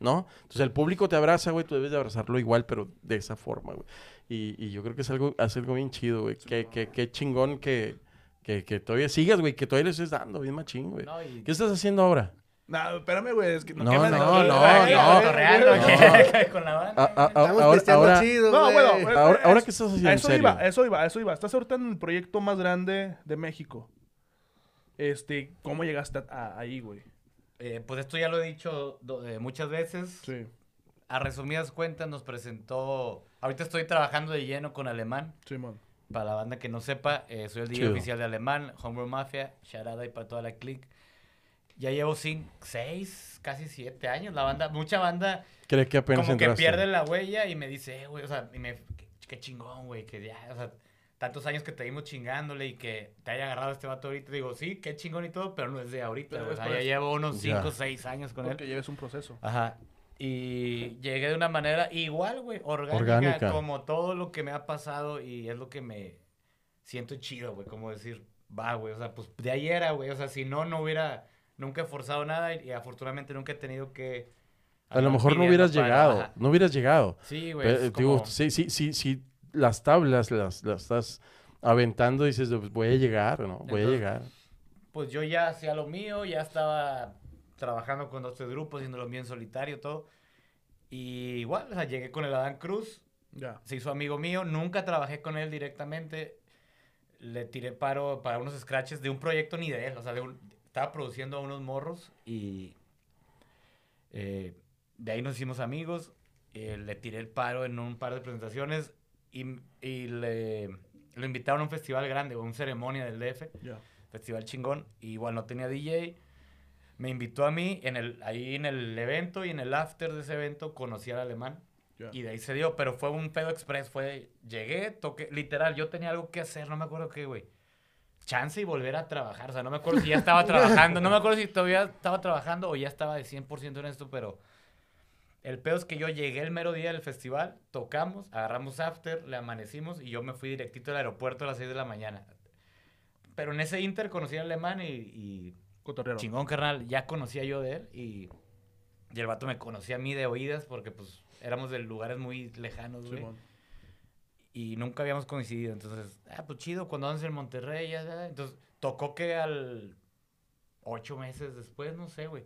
¿No? Entonces el público te abraza, güey, tú debes de abrazarlo igual, pero de esa forma, güey. Y, y yo creo que es algo, es algo bien chido, güey. Qué, qué, qué chingón que, que, que todavía sigas, güey, que todavía le estés dando, bien machín, güey.
No, y-
¿Qué estás haciendo ahora?
No, espérame, güey. Es que
No,
¿qué me-
no, no, no.
güey.
aquí con la
ahora,
chido,
No, bueno,
ahora- ahora qué estás haciendo,
A
en
eso
serio?
iba, eso iba, eso iba. Estás ahorita en el proyecto más grande de México. Este, ¿cómo llegaste a- a- ahí, güey?
Eh, pues esto ya lo he dicho do- eh, muchas veces.
Sí,
A resumidas cuentas nos presentó... Ahorita estoy trabajando de lleno con Alemán.
Simón.
Para la banda que no sepa, eh, soy el DJ
Chido.
oficial de Alemán, Homebrew Mafia, Sharada y para toda la click. Ya llevo cinco, seis, casi siete años. La banda, mucha banda
¿Crees que apenas
como que
entraste?
pierde la huella y me dice, eh, güey, o sea, y me, qué, qué chingón, güey, que ya, o sea, tantos años que te vimos chingándole y que te haya agarrado este vato ahorita. Digo, sí, qué chingón y todo, pero no es de ahorita,
Pero
güey. O sea, ya
eso.
llevo unos
Ya.
cinco, seis años con él.
Porque lleves un proceso.
Ajá. Y llegué de una manera igual, güey, orgánica,
Orgánica.
como todo lo que me ha pasado y es lo que me siento chido, güey, como decir, va, güey, o sea, pues de ahí era, güey, o sea, si no, no hubiera, nunca he forzado nada y, y afortunadamente nunca he tenido que...
A lo mejor no hubieras
para-
llegado. No hubieras llegado.
Sí, güey,
Pero,
es
digo,
como-
sí, sí, sí, sí, las tablas las, las estás aventando y dices, pues, voy a llegar, ¿no? Voy a
Entonces,
llegar.
pues yo ya hacía lo mío, ya estaba trabajando con dos tres grupos, haciéndolo bien solitario, todo. Y igual, o sea, llegué con el Adán Cruz,
Ya.
se hizo amigo mío, nunca trabajé con él directamente. Le tiré paro para unos scratches de un proyecto ni de él, o sea, de un- estaba produciendo a unos morros y eh, de ahí nos hicimos amigos. eh, le tiré el paro en un par de presentaciones y, y le, lo invitaron a un festival grande, una ceremonia del DF
Ya.
festival chingón. Y igual no tenía DJ. Me invitó a mí en el, ahí en el evento y en el after de ese evento conocí al alemán.
Ya.
Y de ahí se dio, pero fue un pedo express. Fue, llegué, toqué, literal, yo tenía algo que hacer, no me acuerdo qué, güey. Chance y volver a trabajar. O sea, no me acuerdo si ya estaba trabajando. No me acuerdo si todavía estaba trabajando o ya estaba de 100% en esto, pero el pedo es que yo llegué el mero día del festival, tocamos, agarramos after, le amanecimos y yo me fui directito al aeropuerto a las 6 de la mañana. Pero en ese inter conocí al alemán y, y chingón, carnal, ya conocía yo de él y, y el vato me conocía a mí de oídas porque pues éramos de lugares muy lejanos, güey.
Simón.
Y nunca habíamos coincidido. Entonces, ah, pues chido, cuando andas en Monterrey, ya, ya. Entonces, tocó que al ocho meses después, no sé, güey.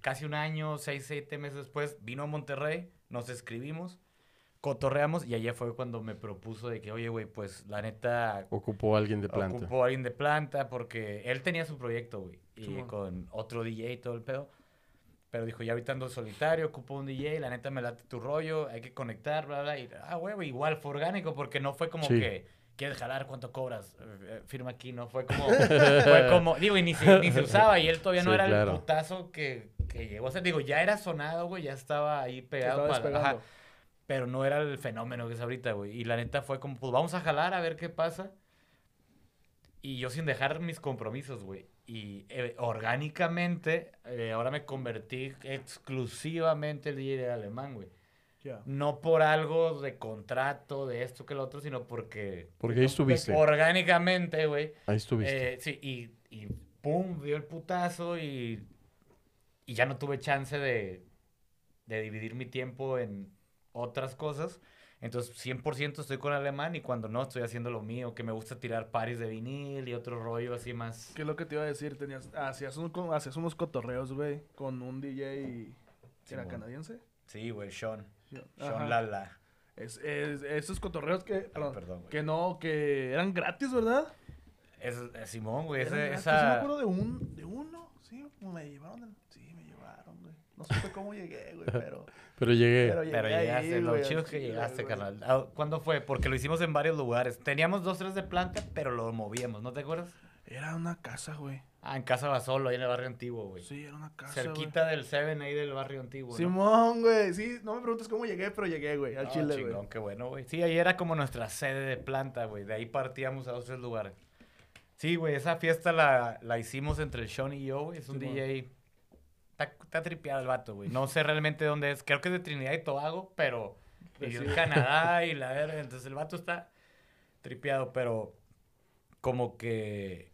Casi un año, seis, siete meses después, vino a Monterrey, nos escribimos, cotorreamos y allá fue cuando me propuso de que, oye, güey, pues la neta
Ocupó a alguien de planta.
ocupó a alguien de planta porque él tenía su proyecto, güey. Y con otro DJ y todo el pedo. Pero dijo, ya ahorita ando solitario, ocupo un DJ, la neta me late tu rollo, hay que conectar, bla, bla. Y, ah, güey, igual fue orgánico porque no fue como
Sí.
que, ¿quieres jalar? ¿Cuánto cobras? Eh, eh, firma aquí, ¿no? Fue como, fue como, digo, y ni se, ni se usaba y él todavía no
Sí,
era
claro.
el putazo que, que llegó a ser. Digo, ya era sonado, güey, ya estaba ahí pegado.
Estaba
para- ajá. Pero no era el fenómeno que es ahorita, güey. Y la neta fue como, pues vamos a jalar a ver qué pasa. Y yo sin dejar mis compromisos, güey. Y eh, orgánicamente, eh, ahora me convertí exclusivamente el DJ de alemán, güey.
Ya.
No por algo de contrato, de esto que lo otro, sino porque...
Porque ahí estuviste.
Orgánicamente, güey.
Ahí estuviste.
Eh, sí, y, y pum, dio el putazo y, y ya no tuve chance de, de dividir mi tiempo en otras cosas. Entonces, 100% estoy con alemán y cuando no, estoy haciendo lo mío, que me gusta tirar paris de vinil y otro rollo así más.
¿Qué es lo que te iba a decir? Tenías, hacías, un- hacías unos cotorreos, güey, con un DJ... ¿Era
Simón.
canadiense?
Sí, güey, Sean. Sean Lala.
Es, es- esos cotorreos que... perdón,
perdón,
que no, que eran gratis, ¿verdad?
Es, es Simón, güey.
Yo me acuerdo de, un, de uno, sí, me llevaron. del- sí. No supe cómo llegué, güey, pero...
Pero llegué.
pero llegué
Pero
ahí,
llegaste, lo
güey,
chido es que llegaste,
güey.
carnal. Ah, ¿Cuándo fue? Porque lo hicimos en varios lugares. Teníamos dos, tres de planta, pero lo movíamos, ¿no te acuerdas?
Era una casa, güey.
Ah, en Casa Basolo, ahí en el barrio antiguo, güey.
Sí, era una casa,
Cerquita del Seven ahí del barrio antiguo.
güey.
¿no?
Simón, güey. Sí, no me preguntes cómo llegué, pero llegué, güey, al
Ah,
Chile,
chingón,
güey.
qué bueno, güey. Sí, ahí era como nuestra sede de planta, güey. De ahí partíamos a dos, tres lugares. Sí, güey, esa fiesta la, la hicimos entre el Sean y yo, güey. Es un
Simón.
DJ está, está tripeado el vato, güey. No sé realmente dónde es. Creo que es de Trinidad y Tobago, pero vivió en
Sí.
Canadá y la verga. Entonces el vato está tripeado, pero como que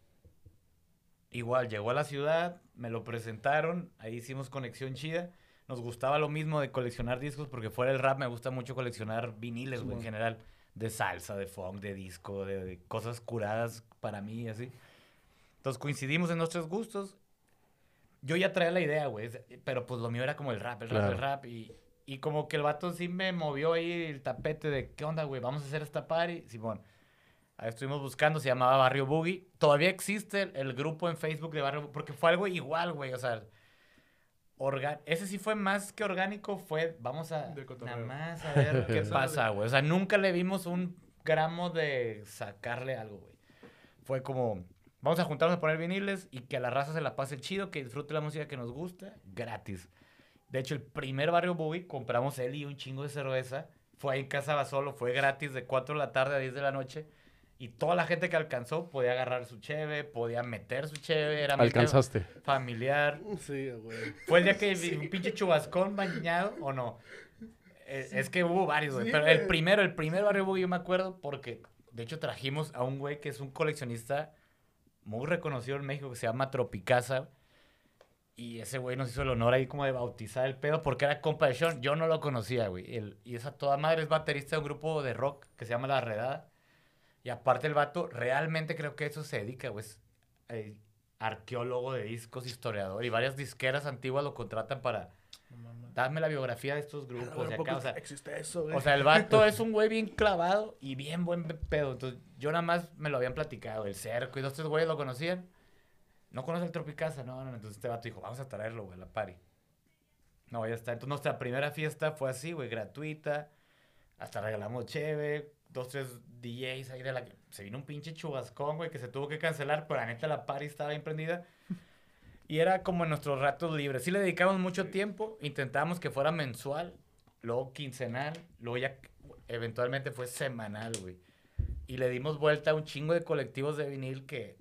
igual llegó a la ciudad, me lo presentaron, ahí hicimos conexión chida. Nos gustaba lo mismo de coleccionar discos, porque fuera del rap me gusta mucho coleccionar viniles, güey, en general. De salsa, de funk, de disco, de, de cosas curadas para mí así. Entonces coincidimos en nuestros gustos. Yo ya traía la idea, güey, pero pues lo mío era como el rap, el rap, el rap. Y, y como que el vato sí me movió ahí el tapete de, ¿qué onda, güey? Vamos a hacer esta party. Simón. Ahí estuvimos buscando, se llamaba Barrio Boogie. Todavía existe el, el grupo en Facebook de Barrio Boogie, porque fue algo igual, güey. O sea, orga- ese sí fue más que orgánico, fue, vamos a nada más a ver qué pasa, güey. O sea, nunca le vimos un gramo de sacarle algo, güey. Fue como, vamos a juntarnos a poner viniles y que a la raza se la pase chido, que disfrute la música que nos gusta, gratis. De hecho, el primer Barrio Boogie, compramos él y un chingo de cerveza. Fue ahí en Casa Basolo, fue gratis de 4 de la tarde a 10 de la noche. Y toda la gente que alcanzó podía agarrar su cheve, podía meter su cheve, era
Alcanzaste.
familiar.
Sí, güey.
Fue el día que vi un pinche chubascón bañado, ¿o no? Es, es que hubo varios, güey.
Sí,
pero el primero, el primer barrio Boogie yo me acuerdo porque, de hecho, trajimos a un güey que es un coleccionista muy reconocido en México que se llama Tropicasa. Y ese güey nos hizo el honor ahí como de bautizar el pedo porque era compa de Sean. Yo no lo conocía, güey. El- y esa toda madre es baterista de un grupo de rock que se llama La Redada. Y aparte el vato, realmente creo que eso se dedica, güey. Eh, arqueólogo de discos, historiador. Y varias disqueras antiguas lo contratan para darme la biografía de estos grupos. de acá, o sea,
existe eso, güey.
o sea, el vato es un güey bien clavado y bien buen pedo. Entonces, yo nada más me lo habían platicado. El cerco y dos, tres güeyes lo conocían. No conoce el Tropicasa, no, no. Entonces este vato dijo, vamos a traerlo, güey, a la party. No, ya está. Entonces nuestra primera fiesta fue así, güey, gratuita. Hasta regalamos cheve. Dos, tres DJs ahí de la... Se vino un pinche chubascón, güey, que se tuvo que cancelar, pero la neta la party estaba bien prendida. Y era como en nuestros ratos libres. Sí le dedicamos mucho tiempo. Intentábamos que fuera mensual, luego quincenal, luego ya eventualmente fue semanal, güey. Y le dimos vuelta a un chingo de colectivos de vinil que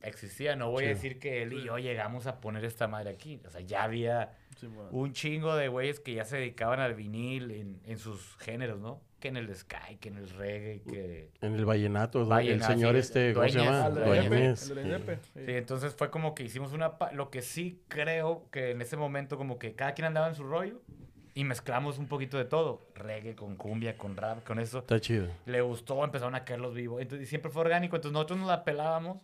existían. No voy a decir que él y yo llegamos a poner esta madre aquí. O sea, ya había
Sí,
un chingo de güeyes que ya se dedicaban al vinil en, en sus géneros, ¿no? Que en el sky, que en el reggae, que...
En el vallenato.
Vallenato,
el señor
sí,
este, ¿cómo se llama? Sí.
Entonces fue como que hicimos una... pa- Lo que sí creo que en ese momento como que cada quien andaba en su rollo y mezclamos un poquito de todo. Reggae con cumbia, con rap, con eso.
Está chido.
Le gustó, empezaron a caer los vivos. Entonces, y siempre fue orgánico. Entonces nosotros nos la pelábamos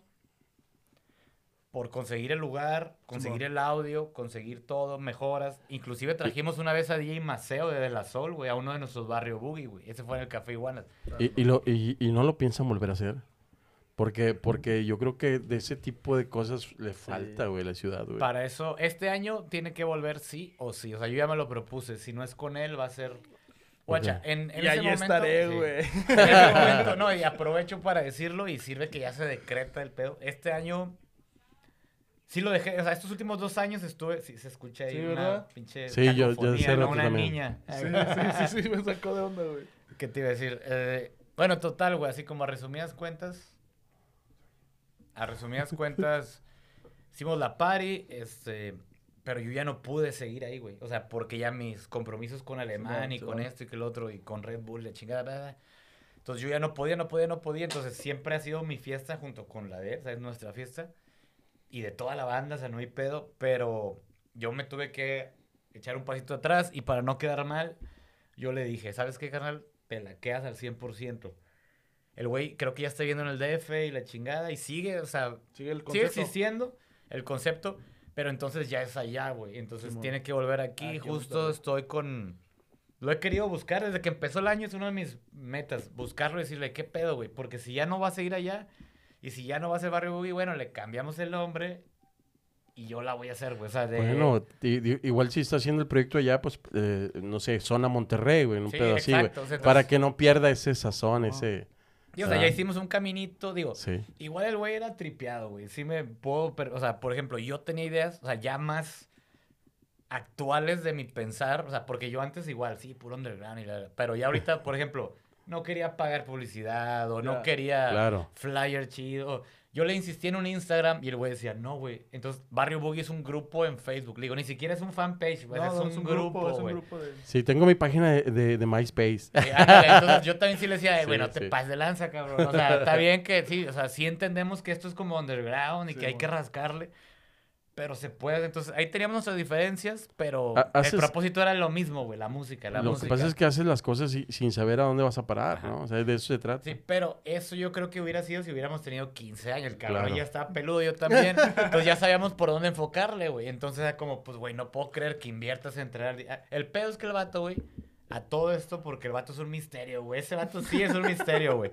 por conseguir el lugar, conseguir el audio, conseguir todo, mejoras. Inclusive trajimos una vez a DJ Maceo de De La Sol, güey, a uno de nuestros barrios boogie, güey. Ese fue en el Café Iguanas.
¿Y, y, lo, y, y no lo piensan volver a hacer? Porque, porque yo creo que de ese tipo de cosas le falta, güey, la ciudad, güey.
Para eso, este año tiene que volver sí o sí. O sea, yo ya me lo propuse. Si no es con él, va a ser... Guacha,
Ok.
en, en
Y
ese
ahí
momento-
estaré, güey.
No, y aprovecho para decirlo y sirve que ya se decreta el pedo. Este año sí lo dejé, o sea, estos últimos dos años estuve, sí se escucha ahí
Sí,
una
¿verdad?
pinche
Sí, yo- yo hace
¿no? una
también.
niña.
Sí, sí, sí, sí, me sacó de onda, güey.
¿Qué te iba a decir? Eh, bueno, total, güey, así como a resumidas cuentas, a resumidas cuentas, hicimos la party, este, pero yo ya no pude seguir ahí, güey. O sea, porque ya mis compromisos con Alemán y con esto y que el otro y con Red Bull, la chingada, bla, bla. Entonces yo ya no podía, no podía, no podía. Entonces siempre ha sido mi fiesta junto con la de o sea, es nuestra fiesta. Y de toda la banda, o sea, no hay pedo. Pero yo me tuve que echar un pasito atrás y para no quedar mal, yo le dije, ¿sabes qué, carnal? Te la quedas al 100%. El güey creo que ya está viendo en el DF y la chingada y sigue, o sea,
Sigue el
sigue existiendo el concepto, pero entonces ya es allá, güey. Entonces
Simón.
tiene que volver aquí. Justo estoy con... Lo he querido buscar desde que empezó el año, es una de mis metas. Buscarlo y decirle, ¿qué pedo, güey? Porque si ya no va a seguir allá y si ya no va a ser Barrio Boogie, bueno, le cambiamos el nombre y yo la voy a hacer, güey. O sea, de...
Bueno, igual si está haciendo el proyecto allá, pues, eh, no sé, zona Monterrey, güey, un
Sí,
pedo así, güey.
sea,
Para
entonces-
que no pierda ese sazón, ese...
Y, o sea,
Ah.
ya hicimos un caminito, digo,
Sí.
Igual el güey era tripeado, güey. Sí me puedo... pero, o sea, por ejemplo, yo tenía ideas, o sea, ya más actuales de mi pensar. O sea, porque yo antes igual, sí, puro underground. Y la- pero ya ahorita, por ejemplo, no quería pagar publicidad o no quería
Claro.
flyer chido. Yo le insistí en un Instagram y el güey decía, no, güey. Entonces, Barrio Boogie es un grupo en Facebook. Le digo, ni siquiera es un fanpage, güey.
No,
es,
no,
un grupo,
es un
güey.
grupo de...
Sí, tengo mi página de, de- de MySpace.
Sí, ándale, entonces yo también sí le decía, "Eh, güey,
Sí,
no te
sí.
pases de lanza, cabrón. O sea, está bien que sí, o sea, sí entendemos que esto es como underground y
Sí,
que hay que
bueno.
rascarle. Pero se puede, entonces ahí teníamos nuestras diferencias, pero
haces-
el propósito era lo mismo, güey, la música, la
Lo
música.
que pasa es que haces las cosas si- sin saber a dónde vas a parar, ¿no? O sea, de eso se trata.
Sí, pero eso yo creo que hubiera sido si hubiéramos tenido 15 años. El cabrón
Claro.
ya estaba peludo, yo también. Entonces ya sabíamos por dónde enfocarle, güey. Entonces era como, pues, güey, no puedo creer que inviertas en entrenar. ah, El pedo es que el vato, güey, a todo esto, porque el vato es un misterio, güey. Ese vato sí es un misterio, güey.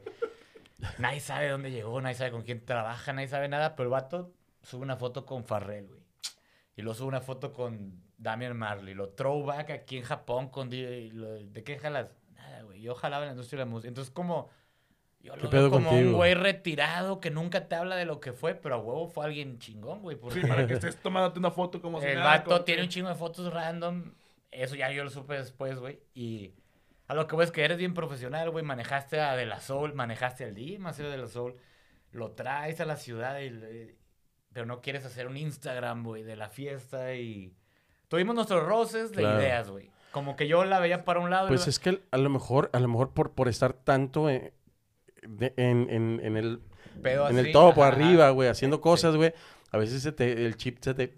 Nadie sabe dónde llegó, nadie sabe con quién trabaja, nadie sabe nada, pero el vato sube una foto con Farrell, güey. Y luego sube una foto con Damian Marley. Lo throwback aquí en Japón con... D- y lo- ¿De qué jalas? Nada, güey. Yo jalaba en la industria de la música. Entonces, como... Yo
¿Qué
lo
pedo
veo como un güey retirado que nunca te habla de lo que fue, pero a huevo fue alguien chingón, güey. Porque
Sí, para que estés tomándote una foto como si
el
nada,
vato tiene
que-
un chingo de fotos random. Eso ya yo lo supe después, güey. Y a lo que ves que eres bien profesional, güey. Manejaste a De La Soul, manejaste al día más De La Soul. Lo traes a la ciudad, y, le- pero no quieres hacer un Instagram, güey, de la fiesta. Y tuvimos nuestros roces de
Claro.
ideas, güey. Como que yo la veía para un lado. y
Pues es que a lo mejor, a lo mejor por, por estar tanto en, de- en, en- en el,
pedo
en el topo
ajá,
arriba, güey, haciendo cosas, güey, a veces se te- el chip se te...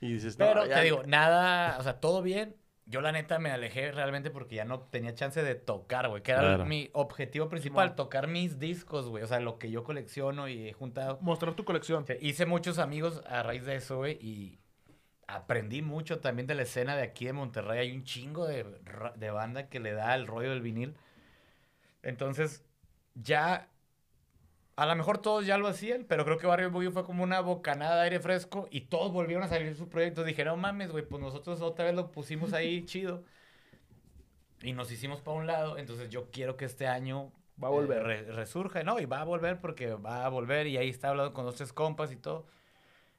Y dices, no,
Pero
ya-
te digo, nada, o sea, todo bien. Yo la neta me alejé realmente porque ya no tenía chance de tocar, güey. Que era
Claro.
mi objetivo principal, tocar mis discos, güey. O sea, lo que yo colecciono y he juntado.
Mostrar tu colección.
O sea, hice muchos amigos a raíz de eso, güey. Y aprendí mucho también de la escena de aquí de Monterrey. Hay un chingo de, de banda que le da el rollo del vinil. Entonces, ya... A lo mejor todos ya lo hacían, pero creo que Barrio Boogie fue como una bocanada de aire fresco y todos volvieron a salir sus proyectos. Dije, no mames, güey, pues nosotros otra vez lo pusimos ahí chido y nos hicimos para un lado. Entonces yo quiero que este año
Va a volver.
eh, re- resurja, ¿no? Y va a volver porque va a volver y ahí está hablando con dos, tres compas y todo.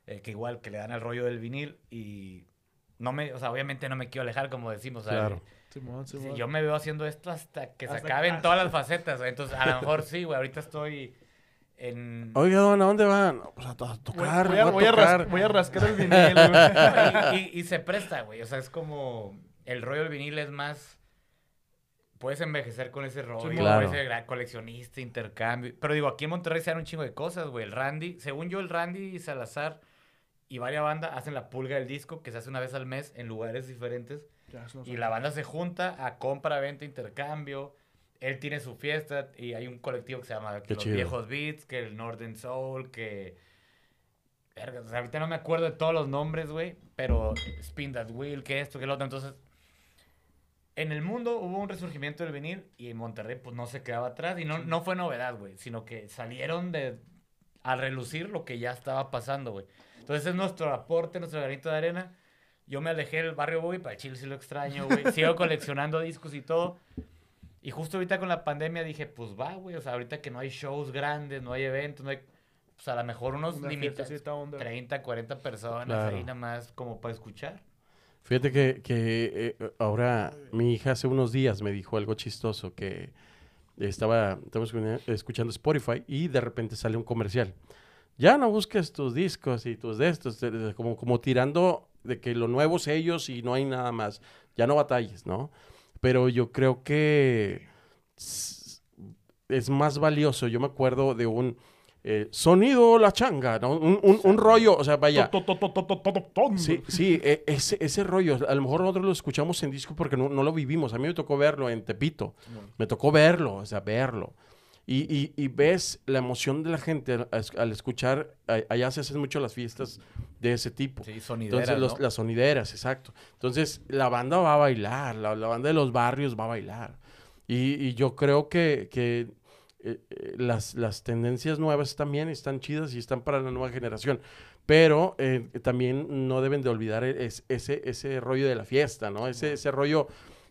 eh, que igual que le dan el rollo del vinil y no me, o sea, obviamente no me quiero alejar como decimos. o sea,
Claro.
Simón,
Sí,
Simón.
yo me veo haciendo esto hasta que se acaben
que-
todas las facetas. Entonces, a lo mejor sí, güey. Ahorita estoy en.
Oiga, don, ¿a dónde van? Pues a, to-
Voy,
tocar,
voy a,
voy
voy a ras-
tocar.
voy a rascar el vinil, güey.
y, y- y se presta, güey. O sea, es como. El rollo del vinil es más. Puedes envejecer con ese rollo.
Claro.
Puedes ser coleccionista, intercambio. Pero digo, aquí en Monterrey se dan un chingo de cosas, güey. El Randy, según yo, el Randy Salazar y varias bandas hacen la pulga del disco que se hace una vez al mes en lugares diferentes.
Ya, eso no
Y la banda se junta a compra, venta, intercambio. Él tiene su fiesta y hay un colectivo que se llama
Qué
Los
chido.
Viejos Beats, que el Northern Soul, que... Verga, o sea, ahorita no me acuerdo de todos los nombres, güey, pero Spin That Wheel, que esto, que lo otro. Entonces, en el mundo hubo un resurgimiento del vinil y en Monterrey pues no se quedaba atrás y no, no fue novedad, güey, sino que salieron de a relucir lo que ya estaba pasando, güey. Entonces es nuestro aporte, nuestro granito de arena. Yo me alejé del barrio, güey, para el chile sí lo extraño, güey. Sigo coleccionando discos y todo. Y justo ahorita con la pandemia dije, pues va, güey. O sea, ahorita que no hay shows grandes, no hay eventos, no hay... Pues a lo mejor unos límites.
fiestecita onda.
30, 40 personas
Claro.
ahí nada más como para escuchar.
Fíjate que, que, eh, ahora mi hija hace unos días me dijo algo chistoso que estaba estamos escuchando Spotify y de repente sale un comercial. Ya no busques tus discos y tus de estos, como, como tirando de que lo nuevo es ellos y no hay nada más. Ya no batalles, ¿no? Pero yo creo que es más valioso. Yo me acuerdo de un eh, sonido la changa, ¿no? Un, un- un rollo, o sea, vaya. Sí, sí, e- ese, ese rollo, a lo mejor nosotros lo escuchamos en disco porque no, no lo vivimos. A mí me tocó verlo en Tepito, me tocó verlo, o sea, verlo. Y, y- y ves la emoción de la gente al, al escuchar, allá se hacen mucho las fiestas de ese tipo.
Sí, sonideras,
Entonces, los-
¿no?
las sonideras, exacto. Entonces, la banda va a bailar, la, la banda de los barrios va a bailar. Y, y yo creo que, que, eh, eh, las, las tendencias nuevas también están chidas y están para la nueva generación. Pero eh, también no deben de olvidar e- es- ese, ese rollo de la fiesta, ¿no? Ese, ese rollo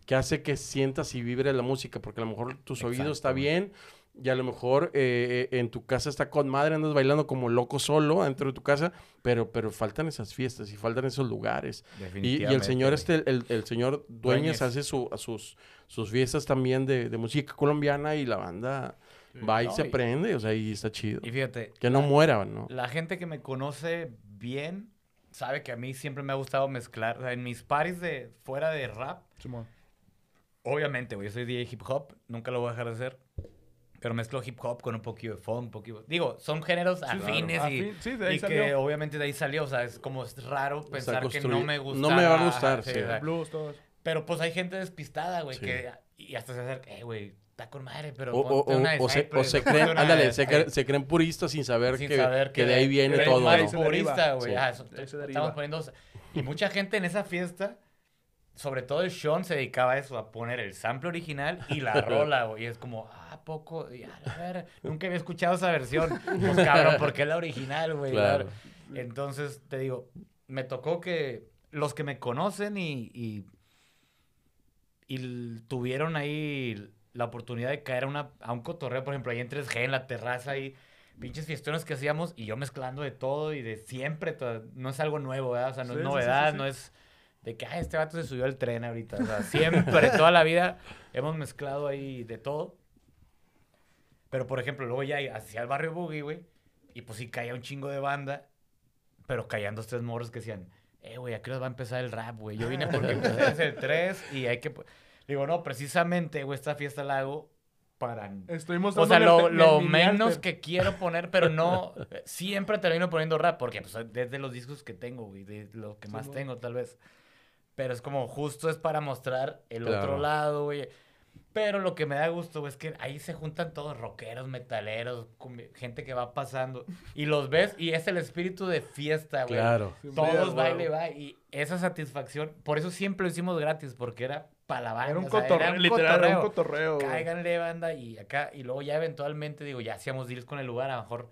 que hace que sientas y vibre la música, porque a lo mejor tus oídos está bien, y a lo mejor eh, eh, en tu casa está con madre, andas bailando como loco solo dentro de tu casa, pero, pero faltan esas fiestas y faltan esos lugares. Y, y el señor, este, el, el señor Dueñez. hace su, a sus, sus fiestas también de, de música colombiana y la banda va y se
y-
prende, o sea, y está chido.
Y fíjate,
Que no
la-
muera, ¿no?
La gente que me conoce bien sabe que a mí siempre me ha gustado mezclar. O sea, en mis paris de fuera de rap,
Simón.
obviamente, güey, yo soy DJ hip hop, nunca lo voy a dejar de hacer. Pero mezclo hip hop con un poquito de funk, un poquito... Digo, son géneros afines y,
Afín- sí, de ahí
y que
salió.
obviamente de ahí salió. O sea, es como es raro pensar que no me gusta.
No me va a gustar, sí.
Blues, todo eso.
Pero pues hay gente despistada, güey,
Sí.
que... Y hasta se acerca, eh, güey, está con madre, pero
O, o-
una
o- o se, o se creen, ándale, se, cre- se creen puristas sin saber,
sin
que,
saber
que de ahí viene todo,
y
¿no?
se
purista, güey.
Sí.
Ah, estamos poniendo... Y mucha gente en esa fiesta, sobre todo el Sean, se dedicaba a eso, a poner el sample original y la rola, güey. Y es como, poco... Y a ver, nunca había escuchado esa versión. Pues cabrón, porque es la original, güey.
Claro.
Entonces, te digo, me tocó que los que me conocen y... y tuvieron ahí la oportunidad de caer a, una, a un cotorreo, por ejemplo, ahí en 3G, en la terraza, y pinches fiestones que hacíamos, y yo mezclando de todo y de siempre, no es algo nuevo, ¿verdad? O sea, no
Sí,
es novedad,
sí, sí.
no es de que, ah, este vato se subió al tren ahorita, o sea, siempre, toda la vida hemos mezclado ahí de todo. Pero, por ejemplo, luego ya hacia el barrio Boogie, güey, y pues sí caía un chingo de banda, pero caían dos, tres morros que decían, eh, güey, ¿a qué hora va a empezar el rap, güey? Yo vine porque pues, es el 3 y hay que... pu-". Digo, no, precisamente, güey, esta fiesta la hago para...
Estuvimos
O sea, lo, lo menos que quiero poner, pero no... Siempre termino poniendo rap, porque pues, desde los discos que tengo, güey, de lo que más
Simón.
tengo, tal vez. Pero es como, justo es para mostrar el
Claro.
otro lado, güey. Pero lo que me da gusto, güey, es que ahí se juntan todos rockeros, metaleros, gente que va pasando. Y los ves y es el espíritu de fiesta, güey.
Claro.
Todos baile, va. Y esa satisfacción, por eso siempre lo hicimos gratis, porque era para la banda.
Era un
o sea,
cotorreo,
un
literal, era
cotorreo.
un cotorreo.
Cáiganle, banda, y acá. Y luego ya eventualmente, digo, ya hacíamos deals con el lugar, a lo mejor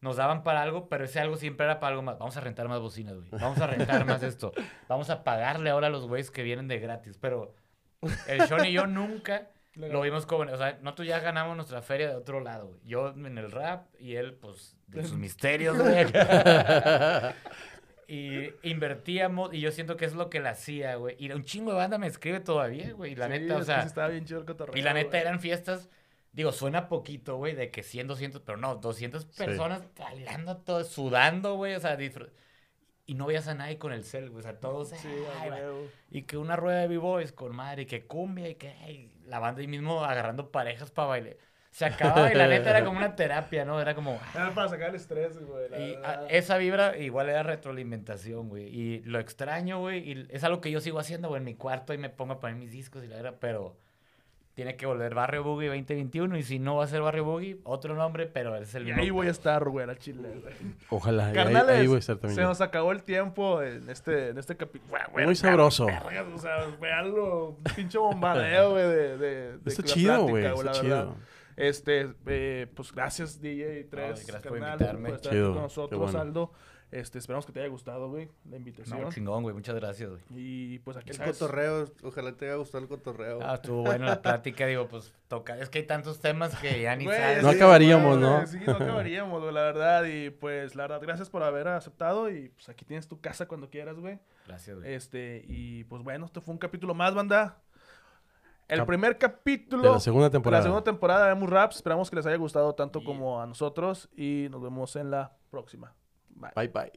nos daban para algo, pero ese algo siempre era para algo más. Vamos a rentar más bocinas, güey. Vamos a rentar más esto. Vamos a pagarle ahora a los güeyes que vienen de gratis. Pero el Sean y yo nunca lo vimos como... O sea, nosotros ya ganamos nuestra feria de otro lado, güey. Yo en el rap y él, pues, de sus misterios, güey. Y invertíamos, y yo siento que es lo que la hacía, güey. Y un chingo de banda me escribe todavía, güey. Y la
Sí,
neta, o
es que
sea...
estaba bien chido el cotorreo.
Y la neta
güey.
eran fiestas, digo, suena poquito, güey, de que 100, 200, pero no, 200 personas bailando, todo, sudando, güey, o sea, disfr- y no veías a nadie con el cel, güey, o sea, todos,
Sí,
ay, y que una rueda de b-boys con madre, y que cumbia, y que ay, la banda ahí mismo agarrando parejas para bailar. Se acababa y la neta era como una terapia, ¿no? Era como...
Era para sacar el estrés, güey. la
Y a-
verdad.
esa vibra igual era retroalimentación, güey. Y lo extraño, güey. Y es algo que yo sigo haciendo, güey. En mi cuarto y me pongo a poner mis discos y la verdad, pero tiene que volver Barrio Boogie 2021. Y si no va a ser Barrio Boogie, otro nombre, pero es el
Y
mismo.
ahí voy a estar, güey, al chile, güey.
Ojalá, y ahí,
Carnales,
ahí voy a estar también.
se nos acabó el tiempo en este, en este capítulo.
Muy sabroso.
O sea, fue algo, un pinche bombardeo, güey, de, de, de
Está chido,
plática,
güey. Está
verdad.
chido.
Este, eh, pues gracias, DJ 3.
gracias por
carnal,
invitarme.
estar
Chido,
aquí con nosotros,
bueno.
Aldo. Este, esperamos que te haya gustado, güey, la invitación.
No, chingón, güey. Muchas gracias, güey.
y pues aquí
El
sabes.
cotorreo, ojalá te haya gustado el cotorreo.
Ah, estuvo bueno la plática. Digo, pues toca. Es que hay tantos temas que ya ni
Güey,
sabes.
No
sí,
acabaríamos,
güey,
¿no?
Sí, no acabaríamos, güey, la verdad. Y pues, la verdad, gracias por haber aceptado. Y pues aquí tienes tu casa cuando quieras, güey.
Gracias, güey.
Este, y pues bueno, esto fue un capítulo más, banda. El
Cap-
primer capítulo
De la segunda
de la
temporada.
segunda temporada de Raps. Esperamos que les haya gustado tanto
Y-
como a nosotros. Y nos vemos en la próxima. Bye.
Bye, bye.